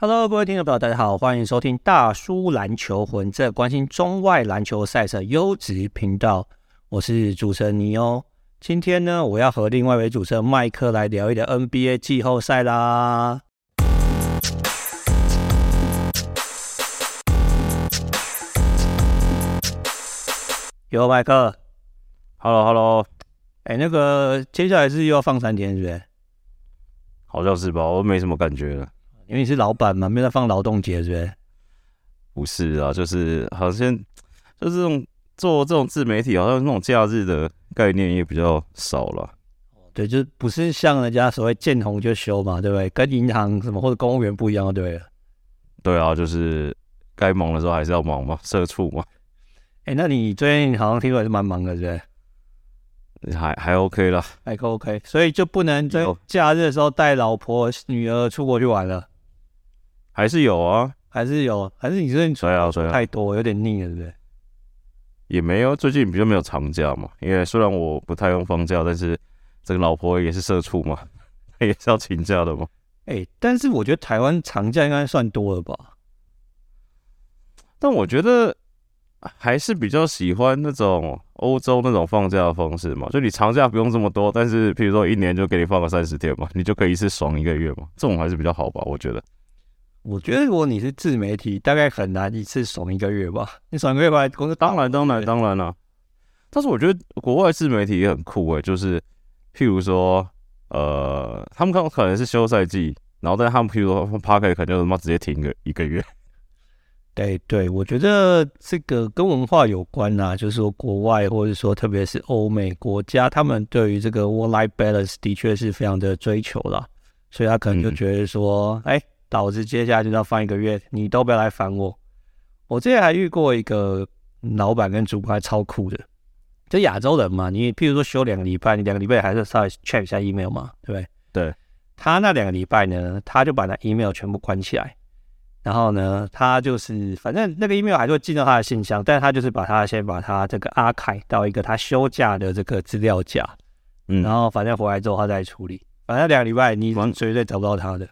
Hello，各位听众朋友，大家好，欢迎收听大叔篮球魂，这关心中外篮球赛事优质频道。我是主持人尼欧。今天呢，我要和另外一位主持人麦克来聊一聊 NBA 季后赛啦。有麦克，Hello，Hello，哎，那个接下来是又要放三天，是不是？好像是吧，我没什么感觉了。因为你是老板嘛，没有在放劳动节，是不是？不是啊，就是好像就是这种做这种自媒体，好像那种假日的概念也比较少了。对，就不是像人家所谓见红就休嘛，对不对？跟银行什么或者公务员不一样，对不对？对啊，就是该忙的时候还是要忙嘛，社畜嘛。哎，那你最近好像听说还是蛮忙的，对不对？还还 OK 啦，还 OK，所以就不能在假日的时候带老婆女儿出国去玩了。还是有啊，还是有，还是你最近出差太多，有点腻了，对不对？也没有，最近比较没有长假嘛。因为虽然我不太用放假，但是这个老婆也是社畜嘛，也是要请假的嘛。哎、欸，但是我觉得台湾长假应该算多了吧？但我觉得还是比较喜欢那种欧洲那种放假的方式嘛。就你长假不用这么多，但是譬如说一年就给你放个三十天嘛，你就可以一次爽一个月嘛。这种还是比较好吧？我觉得。我觉得如果你是自媒体，大概很难一次爽一个月吧。你爽一个月吧，公司当然当然当然了。但是我觉得国外自媒体也很酷诶，就是譬如说，呃，他们可能可能是休赛季，然后但他们譬如说 Podcast 可能就他妈直接停个一个月。对对，我觉得这个跟文化有关啊，就是说国外或者说特别是欧美国家，他们对于这个 work-life balance 的确是非常的追求啦，所以他可能就觉得说，哎、嗯。导致接下来就要放一个月，你都不要来烦我。我之前还遇过一个老板跟主管还超酷的，就亚洲人嘛，你譬如说休两个礼拜，你两个礼拜还是稍微 check 一下 email 嘛，对不对？对。他那两个礼拜呢，他就把那 email 全部关起来，然后呢，他就是反正那个 email 还是会进到他的信箱，但是他就是把他先把他这个 archive 到一个他休假的这个资料夹，嗯，然后反正回来之后他再处理，反正两个礼拜你绝对找不到他的。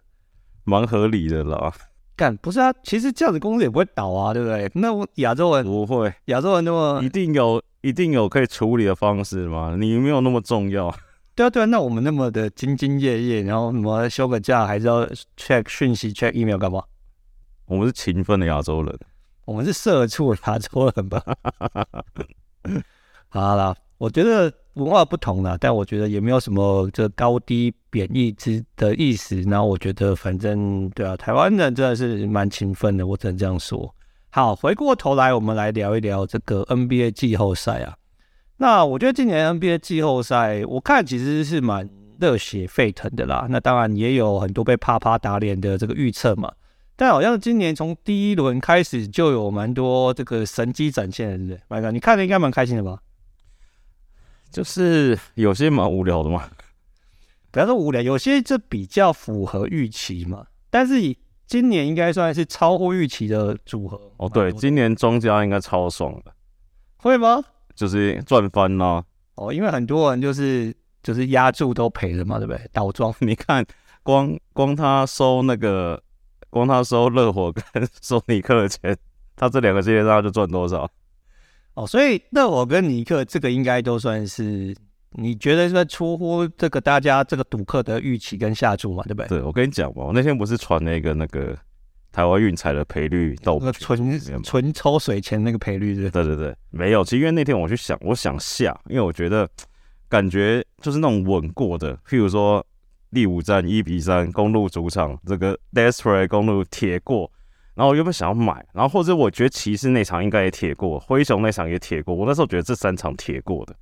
蛮合理的啦，干不是啊？其实这样子公司也不会倒啊，对不对？那我亚洲人不会，亚洲人那么一定有一定有可以处理的方式吗？你没有那么重要。对啊，对啊，那我们那么的兢兢业业，然后什么休个假还是要 check 讯息、check email 干嘛？我们是勤奋的亚洲人，我们是社畜亚洲人吧？好了，我觉得。文化不同啦，但我觉得也没有什么这高低贬义之的意思。然后我觉得，反正对啊，台湾人真的是蛮勤奋的，我只能这样说。好，回过头来，我们来聊一聊这个 NBA 季后赛啊。那我觉得今年 NBA 季后赛，我看其实是蛮热血沸腾的啦。那当然也有很多被啪啪打脸的这个预测嘛。但好像今年从第一轮开始就有蛮多这个神迹展现的，对不对？麦哥，你看的应该蛮开心的吧？就是有些蛮无聊的嘛，不要说无聊，有些就比较符合预期嘛。但是以今年应该算是超乎预期的组合哦。对，今年庄家应该超爽的，会吗？就是赚翻了哦，因为很多人就是就是压注都赔了嘛，对不对？倒庄，你看光光他收那个，光他收热火跟收尼克的钱，他这两个系列赛就赚多少？哦，所以那我跟尼克这个应该都算是你觉得是出乎这个大家这个赌客的预期跟下注嘛，对不对？对，我跟你讲嘛，我那天不是传了一个那个台湾运彩的赔率到那个纯纯抽水钱那个赔率是？对对对，没有。其实因为那天我去想，我想下，因为我觉得感觉就是那种稳过的，譬如说第五站一比三公路主场这个 Desperate 公路铁过。然后我原本想要买，然后或者我觉得骑士那场应该也铁过，灰熊那场也铁过。我那时候觉得这三场铁过的，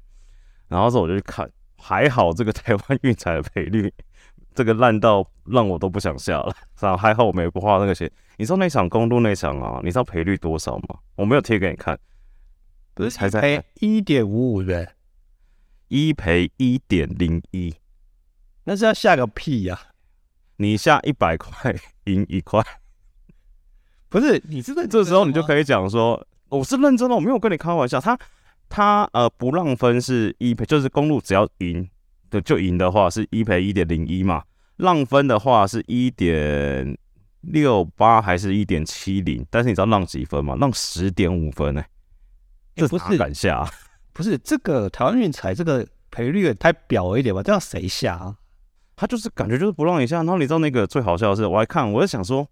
然后之后我就去看，还好这个台湾运彩的赔率，这个烂到让我都不想下了。然后还好我没不花那个钱。你知道那场公路那场啊？你知道赔率多少吗？我没有贴给你看，不是才赔一点五五对，一赔一点零一，那是要下个屁呀、啊！你下一百块赢一块。不是，你是认这时候你就可以讲说，我是认真的，我没有跟你开玩笑。他他呃不让分是一赔，就是公路只要赢的就赢的话是一赔一点零一嘛，让分的话是一点六八还是一点七零，但是你知道让几分吗？让十点五分呢、欸？这不是敢下、啊？不是这个台湾运彩这个赔率也太表了一点吧？这样谁下啊？他就是感觉就是不让你下。然后你知道那个最好笑的是，我还看，我就想说，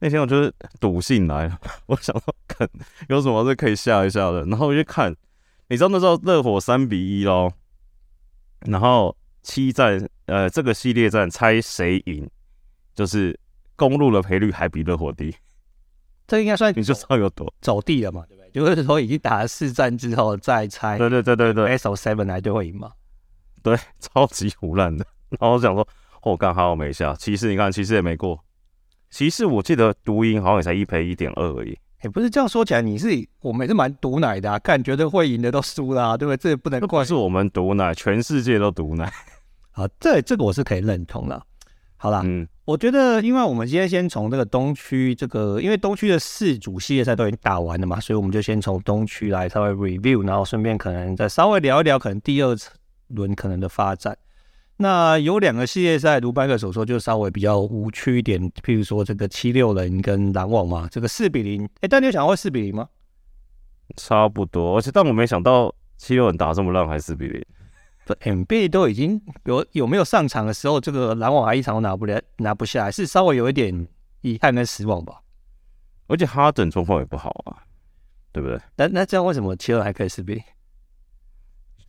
那天我就是赌性来了，我想说看有什么是可以下一下的。然后我就看，你知道那时候热火三比一咯，然后七战呃这个系列战猜谁赢，就是。公鹿的赔率还比热火低，这应该算你就知道有多走地了嘛，对不对？就是说已经打了四战之后再猜，对对对对对，S O seven 来就会赢嘛，对，超级胡乱的。然后我想说，我刚好没下骑士，你看骑士也没过，骑士我记得独赢好像也才一赔一点二而已。也、欸、不是这样说起来，你是我们也是蛮毒奶的、啊，看觉得会赢的都输啦、啊，对不对？这也不能怪，是我们毒奶，全世界都毒奶。好，这这个我是可以认同的。好啦，嗯。我觉得，因为我们今天先从这个东区这个，因为东区的四组系列赛都已经打完了嘛，所以我们就先从东区来稍微 review，然后顺便可能再稍微聊一聊可能第二轮可能的发展。那有两个系列赛，如白克所说，就稍微比较无趣一点，譬如说这个七六人跟篮网嘛，这个四比零，哎，但你有想过会四比零吗？差不多，而且但我没想到七六人打这么烂还四比零。MB 都已经有有没有上场的时候，这个篮网还一场都拿不了，拿不下来，是稍微有一点遗憾跟失望吧。而且哈登状况也不好啊，对不对？那那这样为什么七六还可以四比零？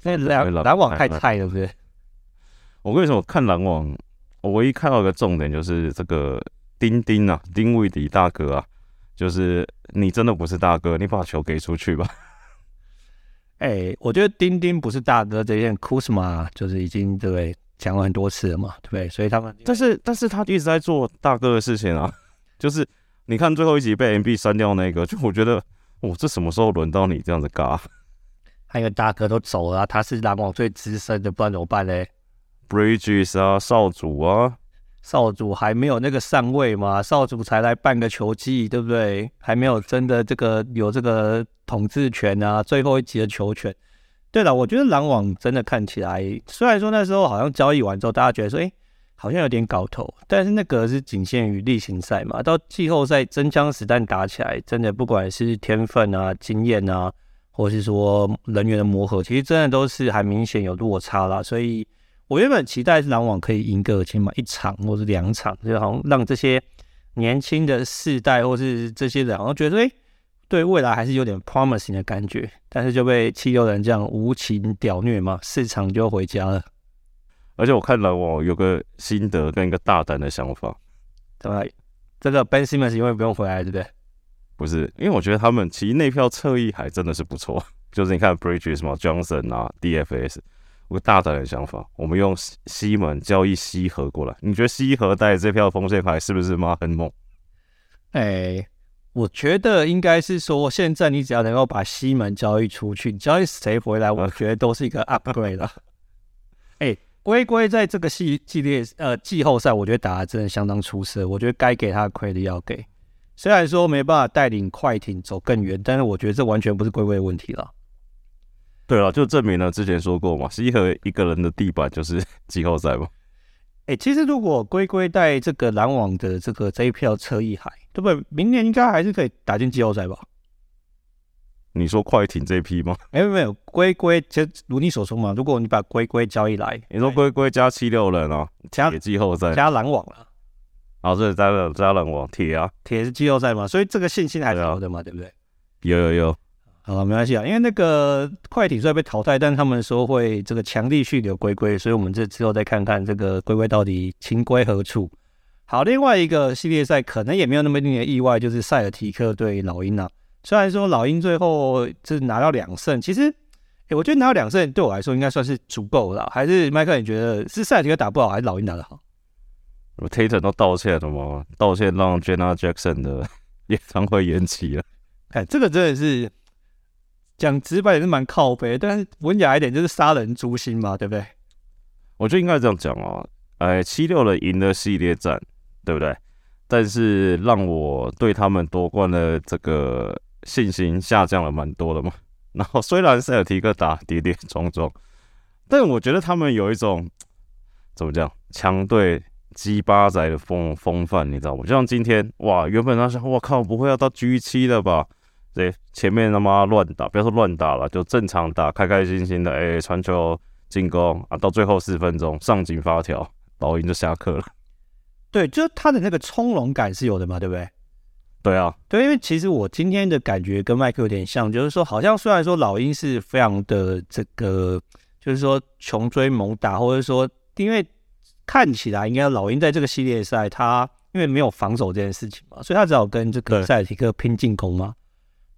那篮篮网太菜了，对不对？我跟你说，我看篮网，我唯一看到一个重点就是这个丁丁啊，丁威迪大哥啊，就是你真的不是大哥，你把球给出去吧。哎、欸，我觉得丁丁不是大哥这件，库斯马就是已经对不对讲了很多次了嘛，对不对？所以他们，但是但是他一直在做大哥的事情啊，就是你看最后一集被 MB 删掉那个，就我觉得，哦，这什么时候轮到你这样子嘎？还有大哥都走了，他是篮网最资深的，不然怎么办嘞？Bridges 啊，少主啊。少主还没有那个上位嘛？少主才来半个球季，对不对？还没有真的这个有这个统治权啊，最后一集的球权。对了，我觉得篮网真的看起来，虽然说那时候好像交易完之后，大家觉得说，哎，好像有点搞头，但是那个是仅限于例行赛嘛。到季后赛真枪实弹打起来，真的不管是天分啊、经验啊，或是说人员的磨合，其实真的都是还明显有落差啦。所以。我原本期待是篮网可以赢个起码一场或是两场，就好像让这些年轻的世代或是这些人，好像觉得哎，对未来还是有点 promising 的感觉。但是就被七六人这样无情屌虐嘛，四场就回家了。而且我看篮网有个心得跟一个大胆的想法，怎么？这个 Ben Simmons 因为不用回来，对不对？不是，因为我觉得他们其实那票侧翼还真的是不错，就是你看 Bridges 嘛，Johnson 啊，DFS。有个大胆的想法，我们用西门交易西河过来，你觉得西河带这票风线牌是不是妈很猛？哎、欸，我觉得应该是说，现在你只要能够把西门交易出去，你交易谁回来，我觉得都是一个 upgrade 了。哎、欸，龟龟在这个系系列呃季后赛，我觉得打的真的相当出色，我觉得该给他的 credit 要给。虽然说没办法带领快艇走更远，但是我觉得这完全不是龟龟的问题了。对了，就证明了之前说过嘛，西河一个人的地板就是 季后赛嘛。哎、欸，其实如果龟龟带这个篮网的这个这一票车一海，对不对？明年应该还是可以打进季后赛吧？你说快艇这一批吗？没有没有，龟龟就如你所说嘛，如果你把龟龟交易来，你说龟龟加七六人啊，加季后赛加篮网了，啊，这加了加篮网铁啊，铁是季后赛嘛，所以这个信心还是有的嘛，对不对？有有有。好，没关系啊，因为那个快艇虽然被淘汰，但他们说会这个强力续留龟龟，所以我们这之后再看看这个龟龟到底情归何处。好，另外一个系列赛可能也没有那么令人意外，就是塞尔提克对老鹰啊。虽然说老鹰最后是拿到两胜，其实，诶，我觉得拿到两胜对我来说应该算是足够了。还是麦克，你觉得是塞尔提克打不好，还是老鹰打得好？我 Tatum 都道歉了吗？道歉让 Jenna Jackson 的 演唱会延期了。哎，这个真的是。讲直白也是蛮靠北，但是文雅一点就是杀人诛心嘛，对不对？我觉得应该这样讲哦。哎，七六人赢了系列战，对不对？但是让我对他们夺冠的这个信心下降了蛮多的嘛。然后虽然塞尔提克打跌跌撞撞，但我觉得他们有一种怎么讲，强队鸡巴仔的风风范，你知道吗？就像今天哇，原本他想，我靠，不会要到 G 七了吧？对，前面他妈乱打，不要说乱打了，就正常打，开开心心的，哎，传球进攻啊，到最后四分钟上紧发条，老鹰就下课了。对，就是他的那个从容感是有的嘛，对不对？对啊，对，因为其实我今天的感觉跟麦克有点像，就是说，好像虽然说老鹰是非常的这个，就是说穷追猛打，或者说，因为看起来应该老鹰在这个系列赛，他因为没有防守这件事情嘛，所以他只好跟这个塞尔提克拼进攻嘛。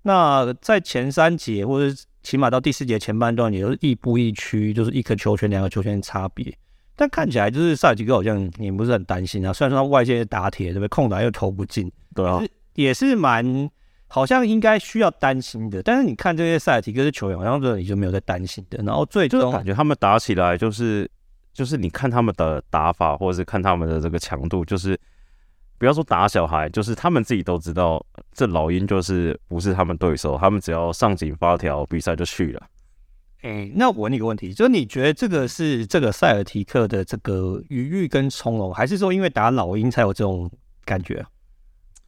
那在前三节或者起码到第四节前半段，也都是亦步亦趋，就是一颗球权、两个球权的差别。但看起来就是塞尔提克好像也不是很担心啊。虽然说他外线打铁，对不对？空档又投不进，对啊，也是蛮好像应该需要担心的。但是你看这些塞尔提克的球员，好像这里就没有在担心的。然后最终感觉他们打起来就是就是你看他们的打法，或者是看他们的这个强度，就是。不要说打小孩，就是他们自己都知道，这老鹰就是不是他们对手，他们只要上紧发条，比赛就去了。哎、欸，那我问你个问题，就是你觉得这个是这个塞尔提克的这个余裕跟从容，还是说因为打老鹰才有这种感觉？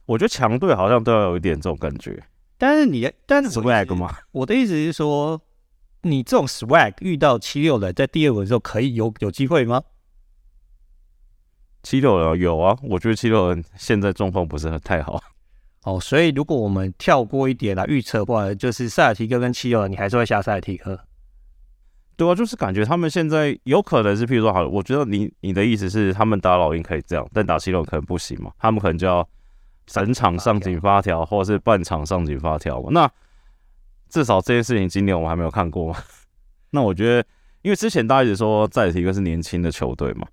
我觉得强队好像都要有一点这种感觉。但是你，但是 swag 吗？我的意思是说，你这种 swag 遇到七六人，在第二轮的时候可以有有机会吗？七六人有啊，我觉得七六人现在状况不是很太好。哦，所以如果我们跳过一点来预测的话，就是塞尔提克跟七六人，你还是会下塞尔提克？对啊，就是感觉他们现在有可能是，譬如说，好了，我觉得你你的意思是，他们打老鹰可以这样，但打七六人可能不行嘛？他们可能就要整场上紧发条，或者是半场上紧发条嘛？那至少这件事情今年我们还没有看过嘛。那我觉得，因为之前大家一直说塞尔提克是年轻的球队嘛。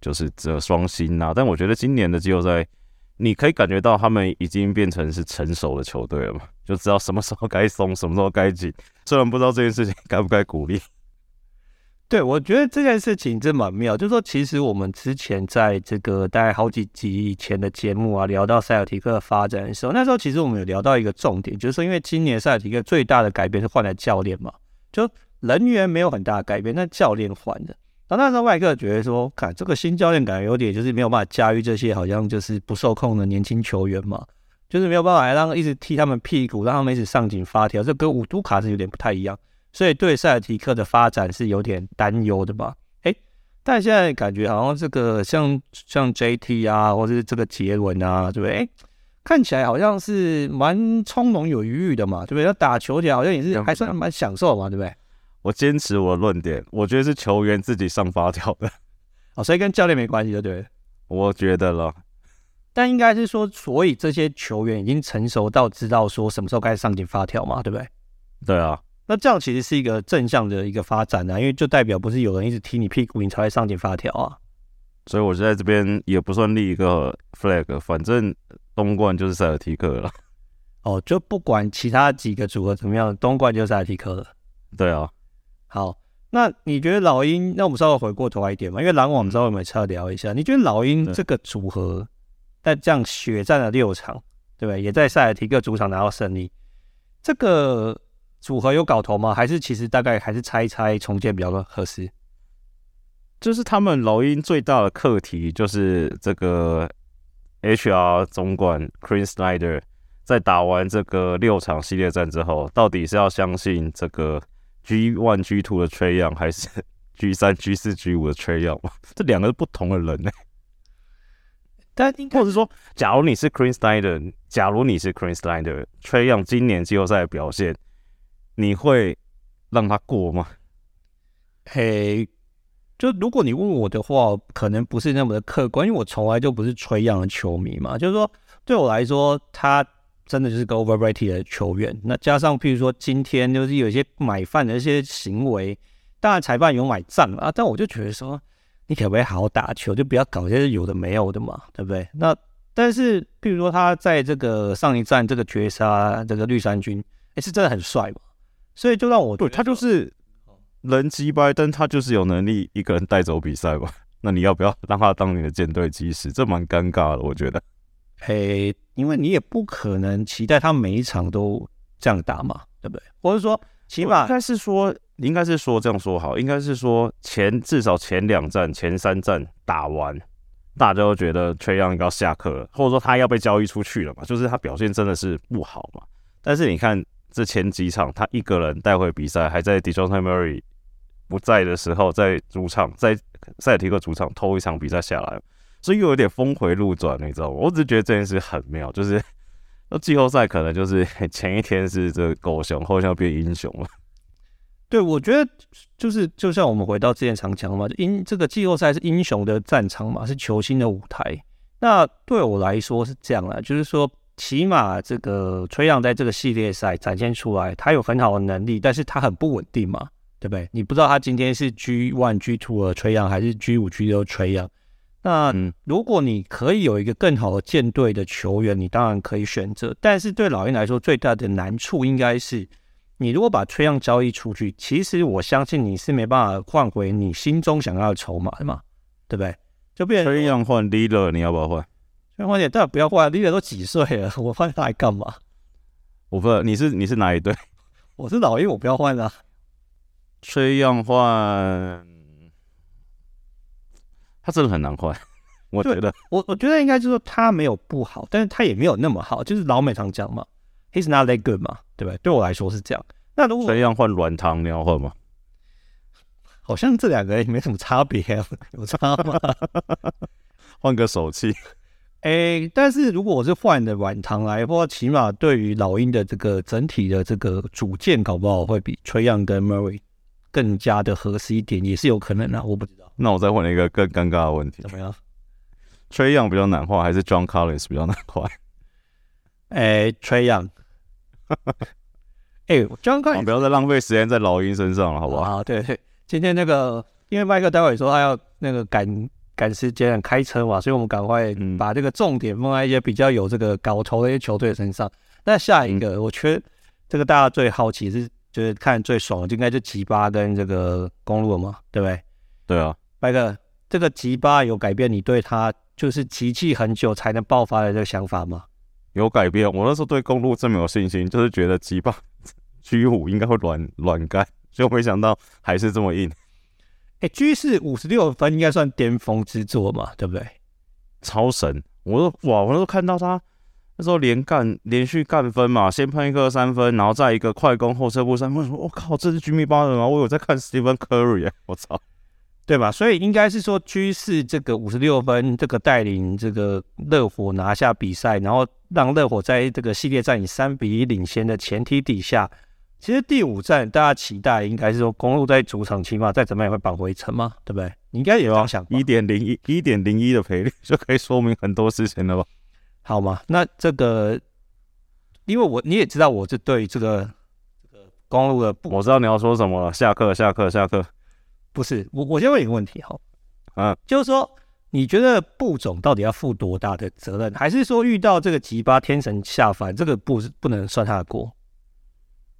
就是这双星呐，但我觉得今年的季后赛，你可以感觉到他们已经变成是成熟的球队了嘛，就知道什么时候该松，什么时候该紧。虽然不知道这件事情该不该鼓励。对，我觉得这件事情真蛮妙。就是说，其实我们之前在这个大概好几集以前的节目啊，聊到塞尔提克的发展的时候，那时候其实我们有聊到一个重点，就是说，因为今年塞尔提克最大的改变是换了教练嘛，就人员没有很大的改变，但教练换了。然后那时候麦克觉得说，看这个新教练感觉有点就是没有办法驾驭这些好像就是不受控的年轻球员嘛，就是没有办法让一直踢他们屁股，让他们一直上紧发条，这跟五都卡是有点不太一样，所以对塞尔提克的发展是有点担忧的吧？诶，但现在感觉好像这个像像 JT 啊，或者是这个杰伦啊，对不对？诶，看起来好像是蛮从容有余裕的嘛，对不对？要打球起来好像也是还算蛮享受嘛，对不对？我坚持我的论点，我觉得是球员自己上发条的，哦，所以跟教练没关系，对不对？我觉得了，但应该是说，所以这些球员已经成熟到知道说什么时候该上紧发条嘛，对不对？对啊，那这样其实是一个正向的一个发展啊，因为就代表不是有人一直踢你屁股，你才会上紧发条啊。所以我就在这边也不算立一个 flag，反正东冠就是塞尔提克了。哦，就不管其他几个组合怎么样，东冠就是塞尔提克了。对啊。好，那你觉得老鹰？那我们稍微回过头来一点嘛，因为篮网，我们稍微我们要聊一下。你觉得老鹰这个组合，在这样血战了六场，对不对？也在塞尔提克主场拿到胜利，这个组合有搞头吗？还是其实大概还是猜一猜重建比较合适？就是他们老鹰最大的课题，就是这个 HR 总管 Chris Snyder 在打完这个六场系列战之后，到底是要相信这个？G one G two 的 Trae Young 还是 G 三 G 四 G 五的 Trae Young 这两个是不同的人呢、欸。但或者说，假如你是 Quin Snyder，假如你是 Quin Snyder，Trae Young 今年季后赛的表现，你会让他过吗？嘿，就如果你问我的话，可能不是那么的客观，因为我从来就不是 Trae Young 的球迷嘛。就是说，对我来说，他。真的就是个 overrated 的球员，那加上譬如说今天就是有一些买饭的一些行为，当然裁判有买账啊，但我就觉得说，你可不可以好好打球，就不要搞些有的没有的嘛，对不对？那但是譬如说他在这个上一站这个绝杀这个绿衫军，哎，是真的很帅嘛，所以就让我对他就是人击败，但他就是有能力一个人带走比赛吧？那你要不要让他当你的舰队基石？这蛮尴尬的，我觉得。嘿，因为你也不可能期待他每一场都这样打嘛，对不对？或者说，起码应该是说，应该是说这样说好，应该是说前至少前两战、前三战打完，大家都觉得 Trae Young 要下课了，或者说他要被交易出去了嘛，就是他表现真的是不好嘛。但是你看这前几场，他一个人带回比赛，还在 Dejounte Murray 不在的时候，在主场在塞尔提克主场偷一场比赛下来，所以又有点峰回路转，你知道吗？我只是觉得这件事很妙，就是那季后赛可能就是 前一天是这狗熊，后天变英雄了。对，我觉得就是就像我们回到之前常讲嘛，英这个季后赛是英雄的战场嘛，是球星的舞台。那对我来说是这样啦，就是说，起码这个崔杨在这个系列赛展现出来，他有很好的能力，但是他很不稳定嘛，对不对？你不知道他今天是 G one G two 的崔杨，还是 G 五 G 六崔杨。那如果你可以有一个更好的舰队的球员，你当然可以选择。但是对老鹰来说，最大的难处应该是。你如果把崔样交易出去，其实我相信你是没办法换回你心中想要的筹码的嘛，对不对？就变成崔样换 Lillard，你要不要换？崔杨换点，当然不要换，Lillard 都几岁了，我换他来干嘛？我不，你是你是哪一队？我是老鹰，我不要换啊。崔样换，他真的很难换，我觉得。我我觉得应该就是说他没有不好，但是他也没有那么好，就是老美常讲嘛，He's not that good 嘛。对不对？对我来说是这样。那如果崔样换软糖，你要换吗？好像这两个也没什么差别，有差吗？换个手气。哎，但是如果我是换的软糖来，或起码对于老鹰的这个整体的这个组件，搞不好会比崔杨跟 Murray 更加的合适一点，也是有可能的。我不知道。那我再问一个更尴尬的问题：怎么样？崔杨比较难画，还是 John Collins 比较难画？哎，崔杨。哎、欸，刚刚不要再浪费时间在老鹰身上了，好不好？啊，对对，今天那个，因为麦克待会说他要那个赶赶时间开车嘛，所以我们赶快把这个重点放在一些比较有这个搞头的一些球队身上。那下一个，我觉这个大家最好奇是，就是看最爽的，就应该就吉巴跟这个公路了嘛，对不对？对啊，白哥，这个吉巴有改变你对他就是集气很久才能爆发的这个想法吗？有改变，我那时候对公路这么有信心，就是觉得吉巴 G 五应该会软软干，结果没想到还是这么硬。哎、欸、，G 四五十六分应该算巅峰之作嘛，对不对？超神！我说哇，我那时候看到他那时候连干连续干分嘛，先喷一个三分，然后再一个快攻后撤步三分，我说我靠，这是 Jimmy Butler 吗？我有在看 Stephen Curry，我操！对吧？所以应该是说居士这个五十六分，这个带领这个热火拿下比赛，然后让热火在这个系列战以三比一领先的前提底下，其实第五战大家期待应该是说，公路在主场起码再怎么样也会扳回一城嘛，对不对？你应该也要想一点零一一点零一的赔率就可以说明很多事情了吧？好吗？那这个，因为我你也知道，我是对这个这个公路的，我知道你要说什么了。下课，下课，下课。不是我，我先问一个问题哈，啊，就是说，你觉得布总到底要负多大的责任，还是说遇到这个吉巴天神下凡，这个不是不能算他的锅？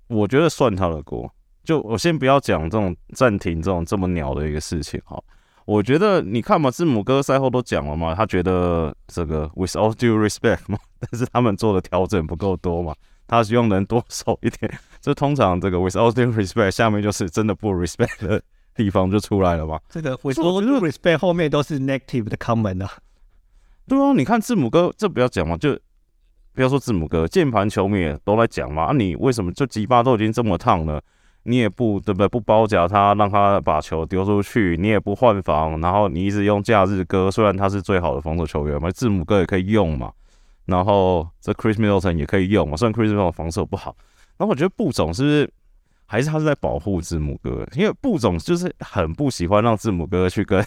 我觉得算他的锅。就我先不要讲这种暂停这种这么鸟的一个事情哈。我觉得你看嘛，字母哥赛后都讲了嘛，他觉得这个 with all due respect 嘛，但是他们做的调整不够多嘛，他希望能多守一点。这通常这个 with all due respect 下面就是真的不 respect 的。地方就出来了嘛？这个我说 respect 后面都是 negative 的 comment 啊。对啊，你看字母哥，这不要讲嘛，就不要说字母哥，键盘球迷也都来讲嘛。啊，你为什么就吉巴都已经这么烫了，你也不对不对？不包夹他，让他把球丢出去，你也不换防，然后你一直用假日哥，虽然他是最好的防守球员嘛，字母哥也可以用嘛。然后这 Chris Middleton 也可以用嘛，虽然 Chris Middleton 防守不好，然后我觉得布总是？还是他是在保护字母哥，因为布总就是很不喜欢让字母哥去跟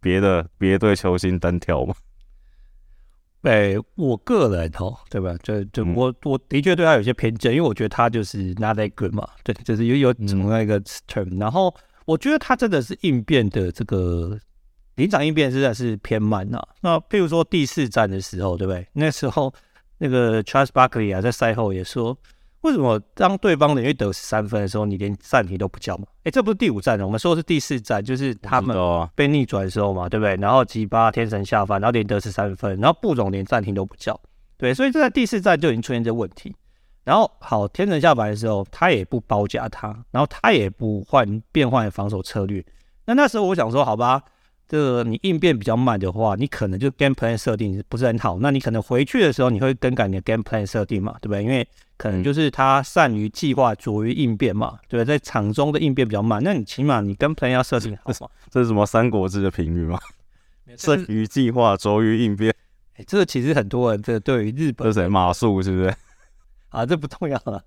别的别队球星单挑嘛。哎，我个人哦，对吧？就就我我的确对他有些偏见，因为我觉得他就是 not that good 嘛，对，就是有有怎么样一个 term、嗯。然后我觉得他真的是应变的这个临场应变实在是偏慢呐、啊。那譬如说第四站的时候，对不对？那时候那个 Charles Barkley 啊，在赛后也说。为什么当对方连续得十三分的时候，你连暂停都不叫嘛？哎，这不是第五战了，我们说的是第四战，就是他们被逆转的时候嘛，对不对？然后吉巴天神下凡，然后连得十三分，然后布总连暂停都不叫，对，所以这在第四战就已经出现这问题。然后好，天神下凡的时候，他也不包夹他，然后他也不换变换防守策略。那那时候我想说，好吧，这个你应变比较慢的话，你可能就 game plan 设定不是很好。那你可能回去的时候，你会更改你的 game plan 设定嘛，对不对？因为可能就是他善于计划，拙于应变嘛，对不对？在场中的应变比较慢，那你起码你 game plan 要设定好嘛。这是什么《三国志》的评语吗？善于计划，拙于应变。哎，这个其实很多人这个对于日本，这是谁？马谡是不是？啊，这不重要了。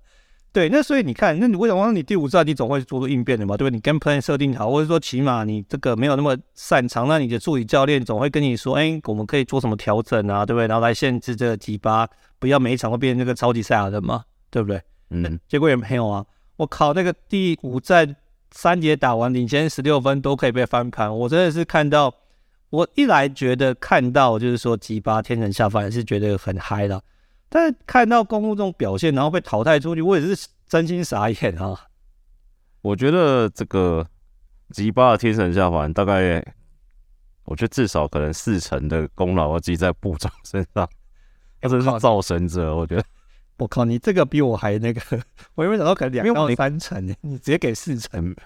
对，那所以你看，那你为什么你第五战你总会做出应变的嘛？对不对？你 game plan 设定好，或者说起码你这个没有那么擅长，那你的助理教练总会跟你说，哎，我们可以做什么调整啊？对不对？然后来限制这个吉巴，不要每一场都变成那个超级赛亚人嘛？对不对？嗯，结果也没有啊。我靠，那个第五战三节打完，领先十六分都可以被翻盘，我真的是看到，我一来觉得看到就是说吉巴天神下凡是觉得很嗨了。但是看到公路这种表现，然后被淘汰出去，我也是真心傻眼啊！我觉得这个吉巴的天神下凡，大概我觉得至少可能四成的功劳要记在部长身上，他真是造神者。我觉得，我靠，你这个比我还那个，我原本想到可能两到三成，你直接给四成，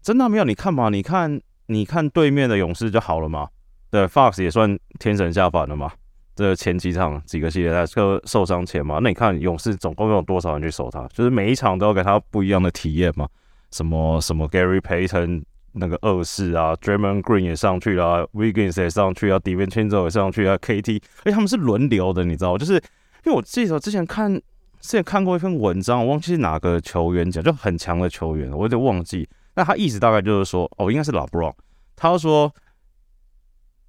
真的没有？你看嘛，你看，你看对面的勇士就好了嘛。对，Fox 也算天神下凡了嘛。这前几场几个系列赛受受伤前嘛，那你看勇士总共有多少人去守他？就是每一场都要给他不一样的体验嘛。什么什么 Gary Payton 那个二世啊，Draymond Green 也上去了啊，Wiggins 也上去啊，DiVincenzo 也上去啊，KT，而且他们是轮流的，你知道？就是因为我记得之前看之前看过一篇文章，我忘记是哪个球员讲，就很强的球员，我有点忘记。那他意思大概就是说，哦，应该是 LeBron，他说，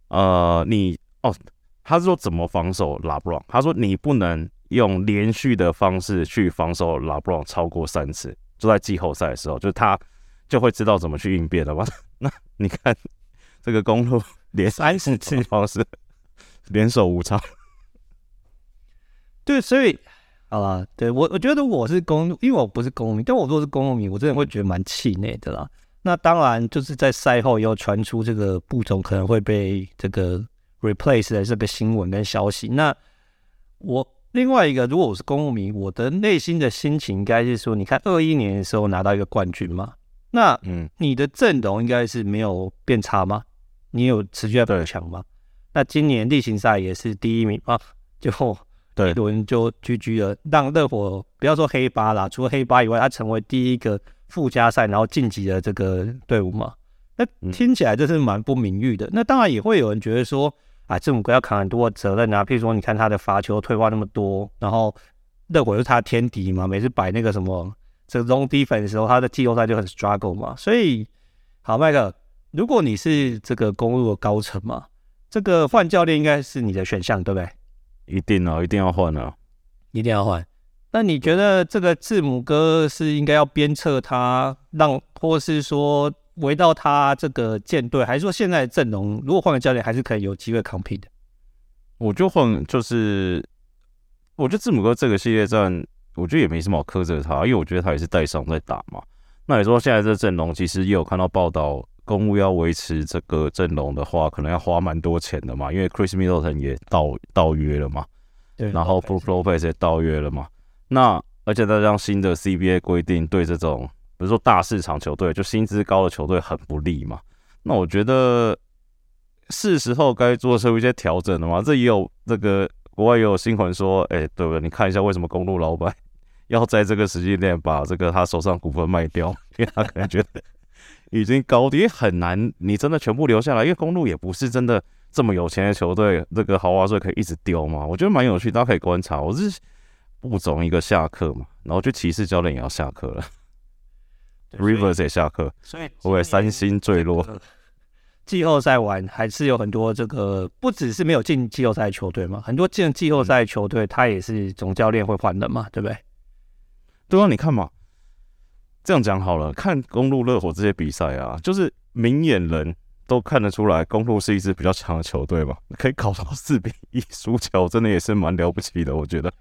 呃，你哦。他是说怎么防守 LeBron？他说你不能用连续的方式去防守 LeBron 超过三次，就在季后赛的时候，就他就会知道怎么去应变了吧？那你看这个公路连三十次方式连守五场，对，所以好了，对我我觉得我是公路，因为我不是公路迷，但我如果是公路迷，我真的会觉得蛮气馁的啦。那当然就是在赛后又传出这个布总可能会被这个。Replace 的这个新闻跟消息，那我另外一个，如果我是公务迷，我的内心的心情应该是说，你看二一年的时候拿到一个冠军嘛，那嗯，你的阵容应该是没有变差吗？你有持续在变强吗？那今年例行赛也是第一名啊，最后对轮就 GG 了，让热火不要说黑八啦，除了黑八以外，他成为第一个附加赛然后晋级的这个队伍嘛，那听起来这是蛮不名誉的。那当然也会有人觉得说。啊，字母哥要扛很多的责任啊，譬如说，你看他的罚球退化那么多，然后热火是他的天敌嘛，每次摆那个什么这个 zone defense 的时候，他的季后赛就很 struggle 嘛。所以，好，麦克，如果你是这个公路的高层嘛，这个换教练应该是你的选项，对不对？一定哦，一定要换哦，一定要换。那你觉得这个字母哥是应该要鞭策他，让，或是说？围到他这个舰队，还是说现在的阵容，如果换个教练，还是可以有机会 compete 的？我就换，就是我觉得字母哥这个系列战，我觉得也没什么好苛责他，因为我觉得他也是带伤在打嘛。那你说现在这阵容，其实也有看到报道，公务要维持这个阵容的话，可能要花蛮多钱的嘛，因为 Chris Middleton 也到到约了嘛，对，然后 Brook Lopez 也到约了嘛。那而且再加上新的 CBA 规定，对这种。比如说大市场球队，就薪资高的球队很不利嘛。那我觉得是时候该做出一些调整了嘛。这也有这个国外也有新闻说，哎、对不对？你看一下为什么公路老板 要在这个时间点把这个他手上股份卖掉？因为他可能觉得已经高低很难，你真的全部留下来，因为公路也不是真的这么有钱的球队，这个豪华税可以一直丢嘛。我觉得蛮有趣，大家可以观察。我是不总一个下课嘛，然后就骑士教练也要下课了。Rivers 也下课，所以我也三星坠落？季后赛完还是有很多这个，不只是没有进季后赛球队嘛，很多进季后赛球队他也是总教练会换人嘛，对不对？对啊，你看嘛，这样讲好了，看公路、热火这些比赛啊，就是明眼人都看得出来，公路是一支比较强的球队嘛，可以搞到四比一输球，真的也是蛮了不起的，我觉得。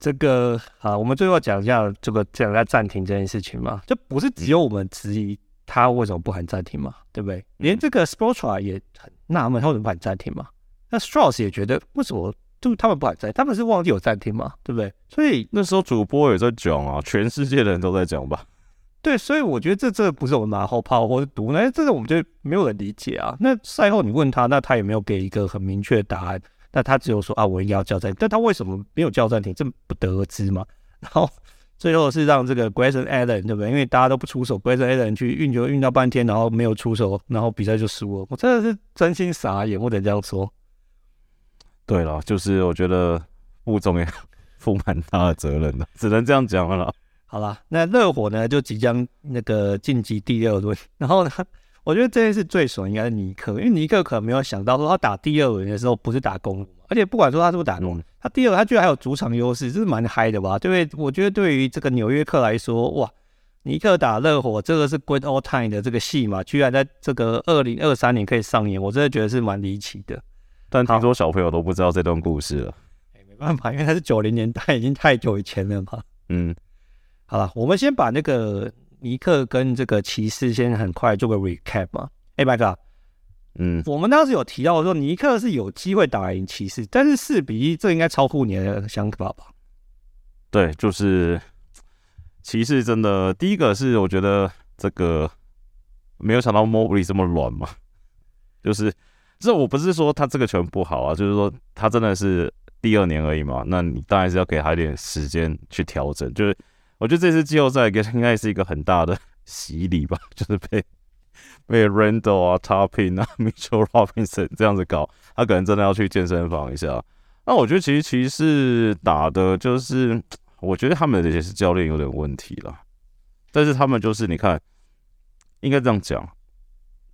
这个啊，我们最后讲一下这个讲一下暂停这件事情嘛，就不是只有我们质疑他为什么不喊暂停嘛，对不对？连这个 Spoelstra 也很纳闷，他为什么不喊暂停嘛？那 Strauss 也觉得为什么就他们不喊暂停？他们是忘记有暂停嘛，对不对？所以那时候主播也在讲啊，全世界的人都在讲吧。对，所以我觉得这这不是我们马后炮或者毒，那这个我们就没有人理解啊。那赛后你问他，那他也没有给一个很明确的答案，那他只有说啊，我应该要叫暂停，但他为什么没有叫暂停，这不得而知嘛。然后最后是让这个 Grayson Allen 对不对？因为大家都不出手，Grayson Allen 去运球运到半天，然后没有出手，然后比赛就输了。我真的是真心傻眼，不能这样说。对了，就是我觉得副总也 负蛮大的责任的，只能这样讲了。好了，那热火呢就即将那个晋级第二轮，然后呢，我觉得这件事最爽应该是尼克，因为尼克可能没有想到说他打第二轮的时候不是打公鹿，而且不管说他是不是打公鹿，他第二轮他居然还有主场优势，这是蛮嗨的吧？对不对？我觉得对于这个纽约客来说，哇，尼克打热火这个是 Great All Time 的这个戏嘛，居然在这个二零二三年可以上演，我真的觉得是蛮离奇的。但听说小朋友都不知道这段故事了，哎，没办法，因为他是九零年代，已经太久以前了嘛。嗯。好了，我们先把那个尼克跟这个骑士先很快做个 recap 嘛。哎，麦克，嗯，我们当时有提到说尼克是有机会打赢骑士，但是四比一，这应该超乎你的想法吧？对，就是骑士真的第一个是我觉得这个没有想到 Mobley 这么软嘛，就是这我不是说他这个球不好啊，就是说他真的是第二年而已嘛，那你当然是要给他一点时间去调整，就是。我觉得这次季后赛应该是一个很大的洗礼吧，就是被被 Randle 啊、Topping 啊、Mitchell Robinson 这样子搞，他可能真的要去健身房一下。那我觉得其实骑士打的就是，我觉得他们的也是教练有点问题了。但是他们就是你看，应该这样讲，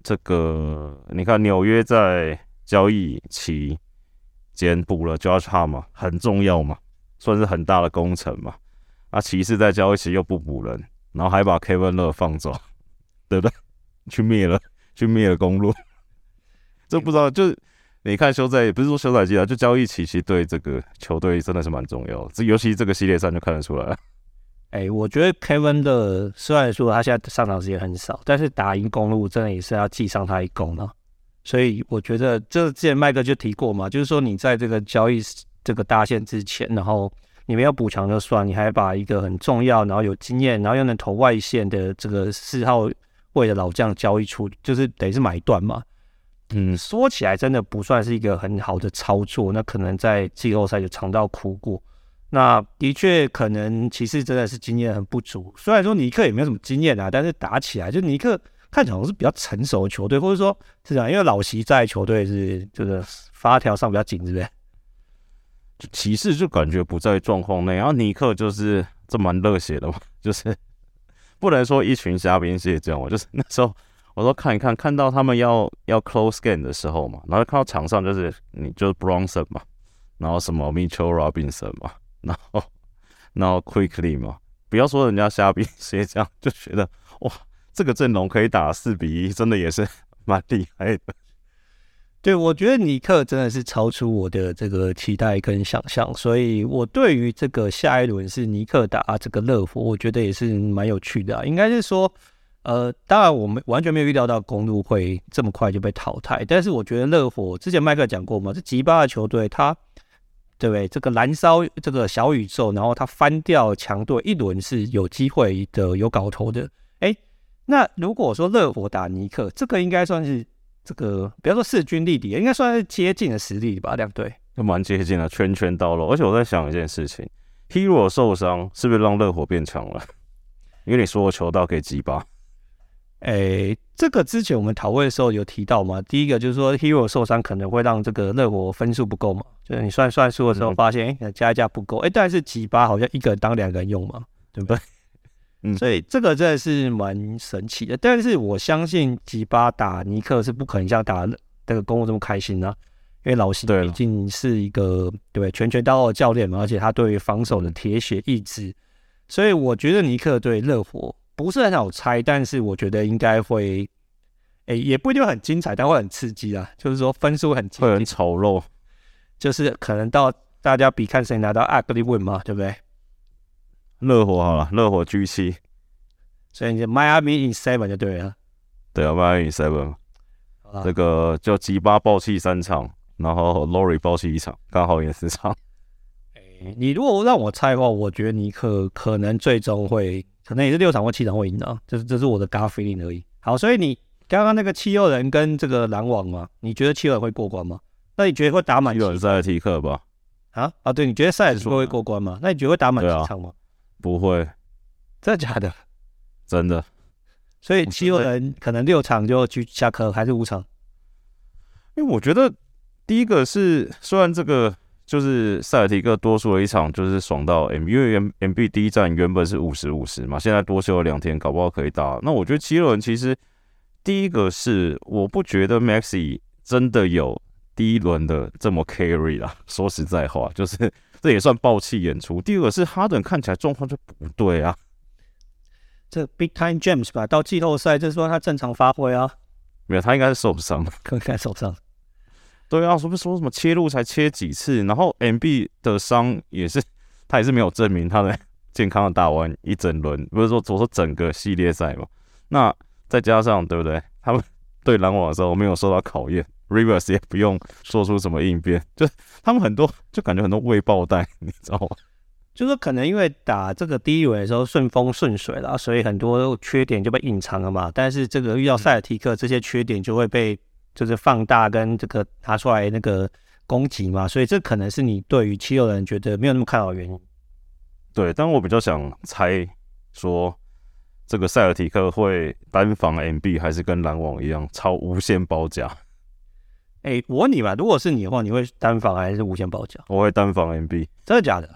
这个你看纽约在交易期间补了 Josh Hart 嘛，很重要嘛，算是很大的工程嘛。啊，骑士在交易期又不补人，然后还把 Kevin 勒放走，对不对？去灭了，去灭了公路。这不知道，就你看休赛，也不是说休赛季啊，就交易期其实对这个球队真的是蛮重要。这尤其这个系列赛就看得出来。哎、欸，我觉得 Kevin Love 虽然说他现在上场时间很少，但是打赢公路真的也是要记上他一功的。所以我觉得这之前麦克就提过嘛，就是说你在这个交易这个大限之前，然后。你没有补强就算，你还把一个很重要，然后有经验，然后又能投外线的这个四号位的老将交易出，就是等于是买断嘛。嗯，说起来真的不算是一个很好的操作，那可能在季后赛就尝到苦果。那的确可能骑士真的是经验很不足，虽然说尼克也没有什么经验啊，但是打起来就尼克看起来好像是比较成熟的球队，或者说是这样，因为老习在球队是就是发条上比较紧，是不对？骑士就感觉不在状况内，然后尼克就是这蛮热血的嘛，就是不能说一群虾兵蟹将，我就是那时候我说看一看，看到他们要要 close game 的时候嘛，然后看到场上就是你就是 Bronson 嘛，然后什么 Mitchell Robinson 嘛，然后然后 Quickly 嘛，不要说人家虾兵蟹将，就觉得哇，这个阵容可以打四比一，真的也是蛮厉害的。对，我觉得尼克真的是超出我的这个期待跟想象，所以我对于这个下一轮是尼克打这个热火，我觉得也是蛮有趣的啊。应该是说，呃，当然我们完全没有预料到公路会这么快就被淘汰，但是我觉得热火之前麦克讲过嘛，这吉巴的球队，他对不对？这个燃烧这个小宇宙，然后他翻掉强队一轮是有机会的，有搞头的。哎，那如果说热火打尼克，这个应该算是。这个不要说势均力敌，应该算是接近的实力吧，两队都蛮接近的，拳拳到肉。而且我在想一件事情，Hero 受伤是不是让热火变强了？因为你说我球到给吉巴。哎，这个之前我们讨论的时候有提到嘛，第一个就是说 Hero 受伤可能会让这个热火分数不够嘛，就是你算算数的时候发现，哎，加一加不够，哎，但是吉巴好像一个人当两个人用嘛，对不对？嗯，所以这个真的是蛮神奇的，但是我相信吉巴打尼克是不可能像打这个公鹿这么开心啊，因为老西毕竟是一个对拳拳到肉的教练嘛，而且他对于防守的铁血意志，所以我觉得尼克对热火不是很好猜，但是我觉得应该会，哎，也不一定很精彩，但会很刺激啊，就是说分数很会很丑陋，就是可能到大家比看谁拿到 ugly win 嘛，对不对？热火好了，热火 G 七，所以你就 Miami in seven 就对了。对啊，Miami in seven，这个就吉巴爆气三场，然后 Lowry 爆气一场，刚好赢四场。哎，你如果让我猜的话，我觉得尼克可能最终会，可能也是六场或七场会赢的，这是这是我的 gut feeling 而已。好，所以你刚刚那个七六人跟这个篮网嘛，你觉得七六人会过关吗？那你觉得会打满？七六人塞尔提克吧？啊啊，对，你觉得塞尔提克会过关吗？那你觉得会打满几场吗？不会，真的假的？真的。所以七六人可能六场就去下课，还是五场？因为我觉得第一个是，虽然这个就是塞尔提克多输了一场，就是爽到 M，因为 M M B 第一站原本是五十五十嘛，现在多休了两天，搞不好可以打。那我觉得七六人其实第一个是，我不觉得 Maxey 真的有第一轮的这么 carry 啦。说实在话，就是这也算爆气演出。第二个是哈登看起来状况就不对啊。这 Big Time James 吧，到季后赛，就是说他正常发挥啊。没有，他应该是受伤，应该受伤。对啊，说不说什么切入才切几次，然后 MB 的伤也是，他也是没有证明他的 健康的打完一整轮，不是说我说整个系列赛嘛。那再加上对不对？他们 对篮网的时候没有受到考验，Rivers 也不用说出什么应变，就他们很多就感觉很多未爆弹，你知道吗？就是可能因为打这个第一轮的时候顺风顺水了，所以很多缺点就被隐藏了嘛。但是这个遇到塞尔提克，这些缺点就会被就是放大跟这个拿出来那个攻击嘛。所以这可能是你对于七六人觉得没有那么看好的原因。对，但我比较想猜说，这个塞尔提克会单防 MB 还是跟篮网一样超无限包夹？哎，我问你吧，如果是你的话，你会单防还是无限包夹？我会单防 MB，真的假的？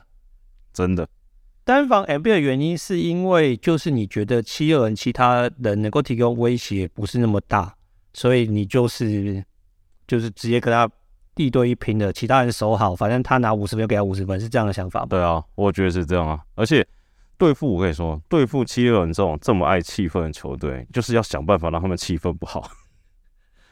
真的，单防 MB 的原因是因为就是你觉得七六人其他人能够提供威胁不是那么大，所以你就是就是直接跟他一对一拼的，其他人守好，反正他拿五十分给他五十分，是这样的想法吗？对啊，我觉得是这样啊。而且对付我跟你说，对付七六人这种这么爱气氛的球队，就是要想办法让他们气氛不好。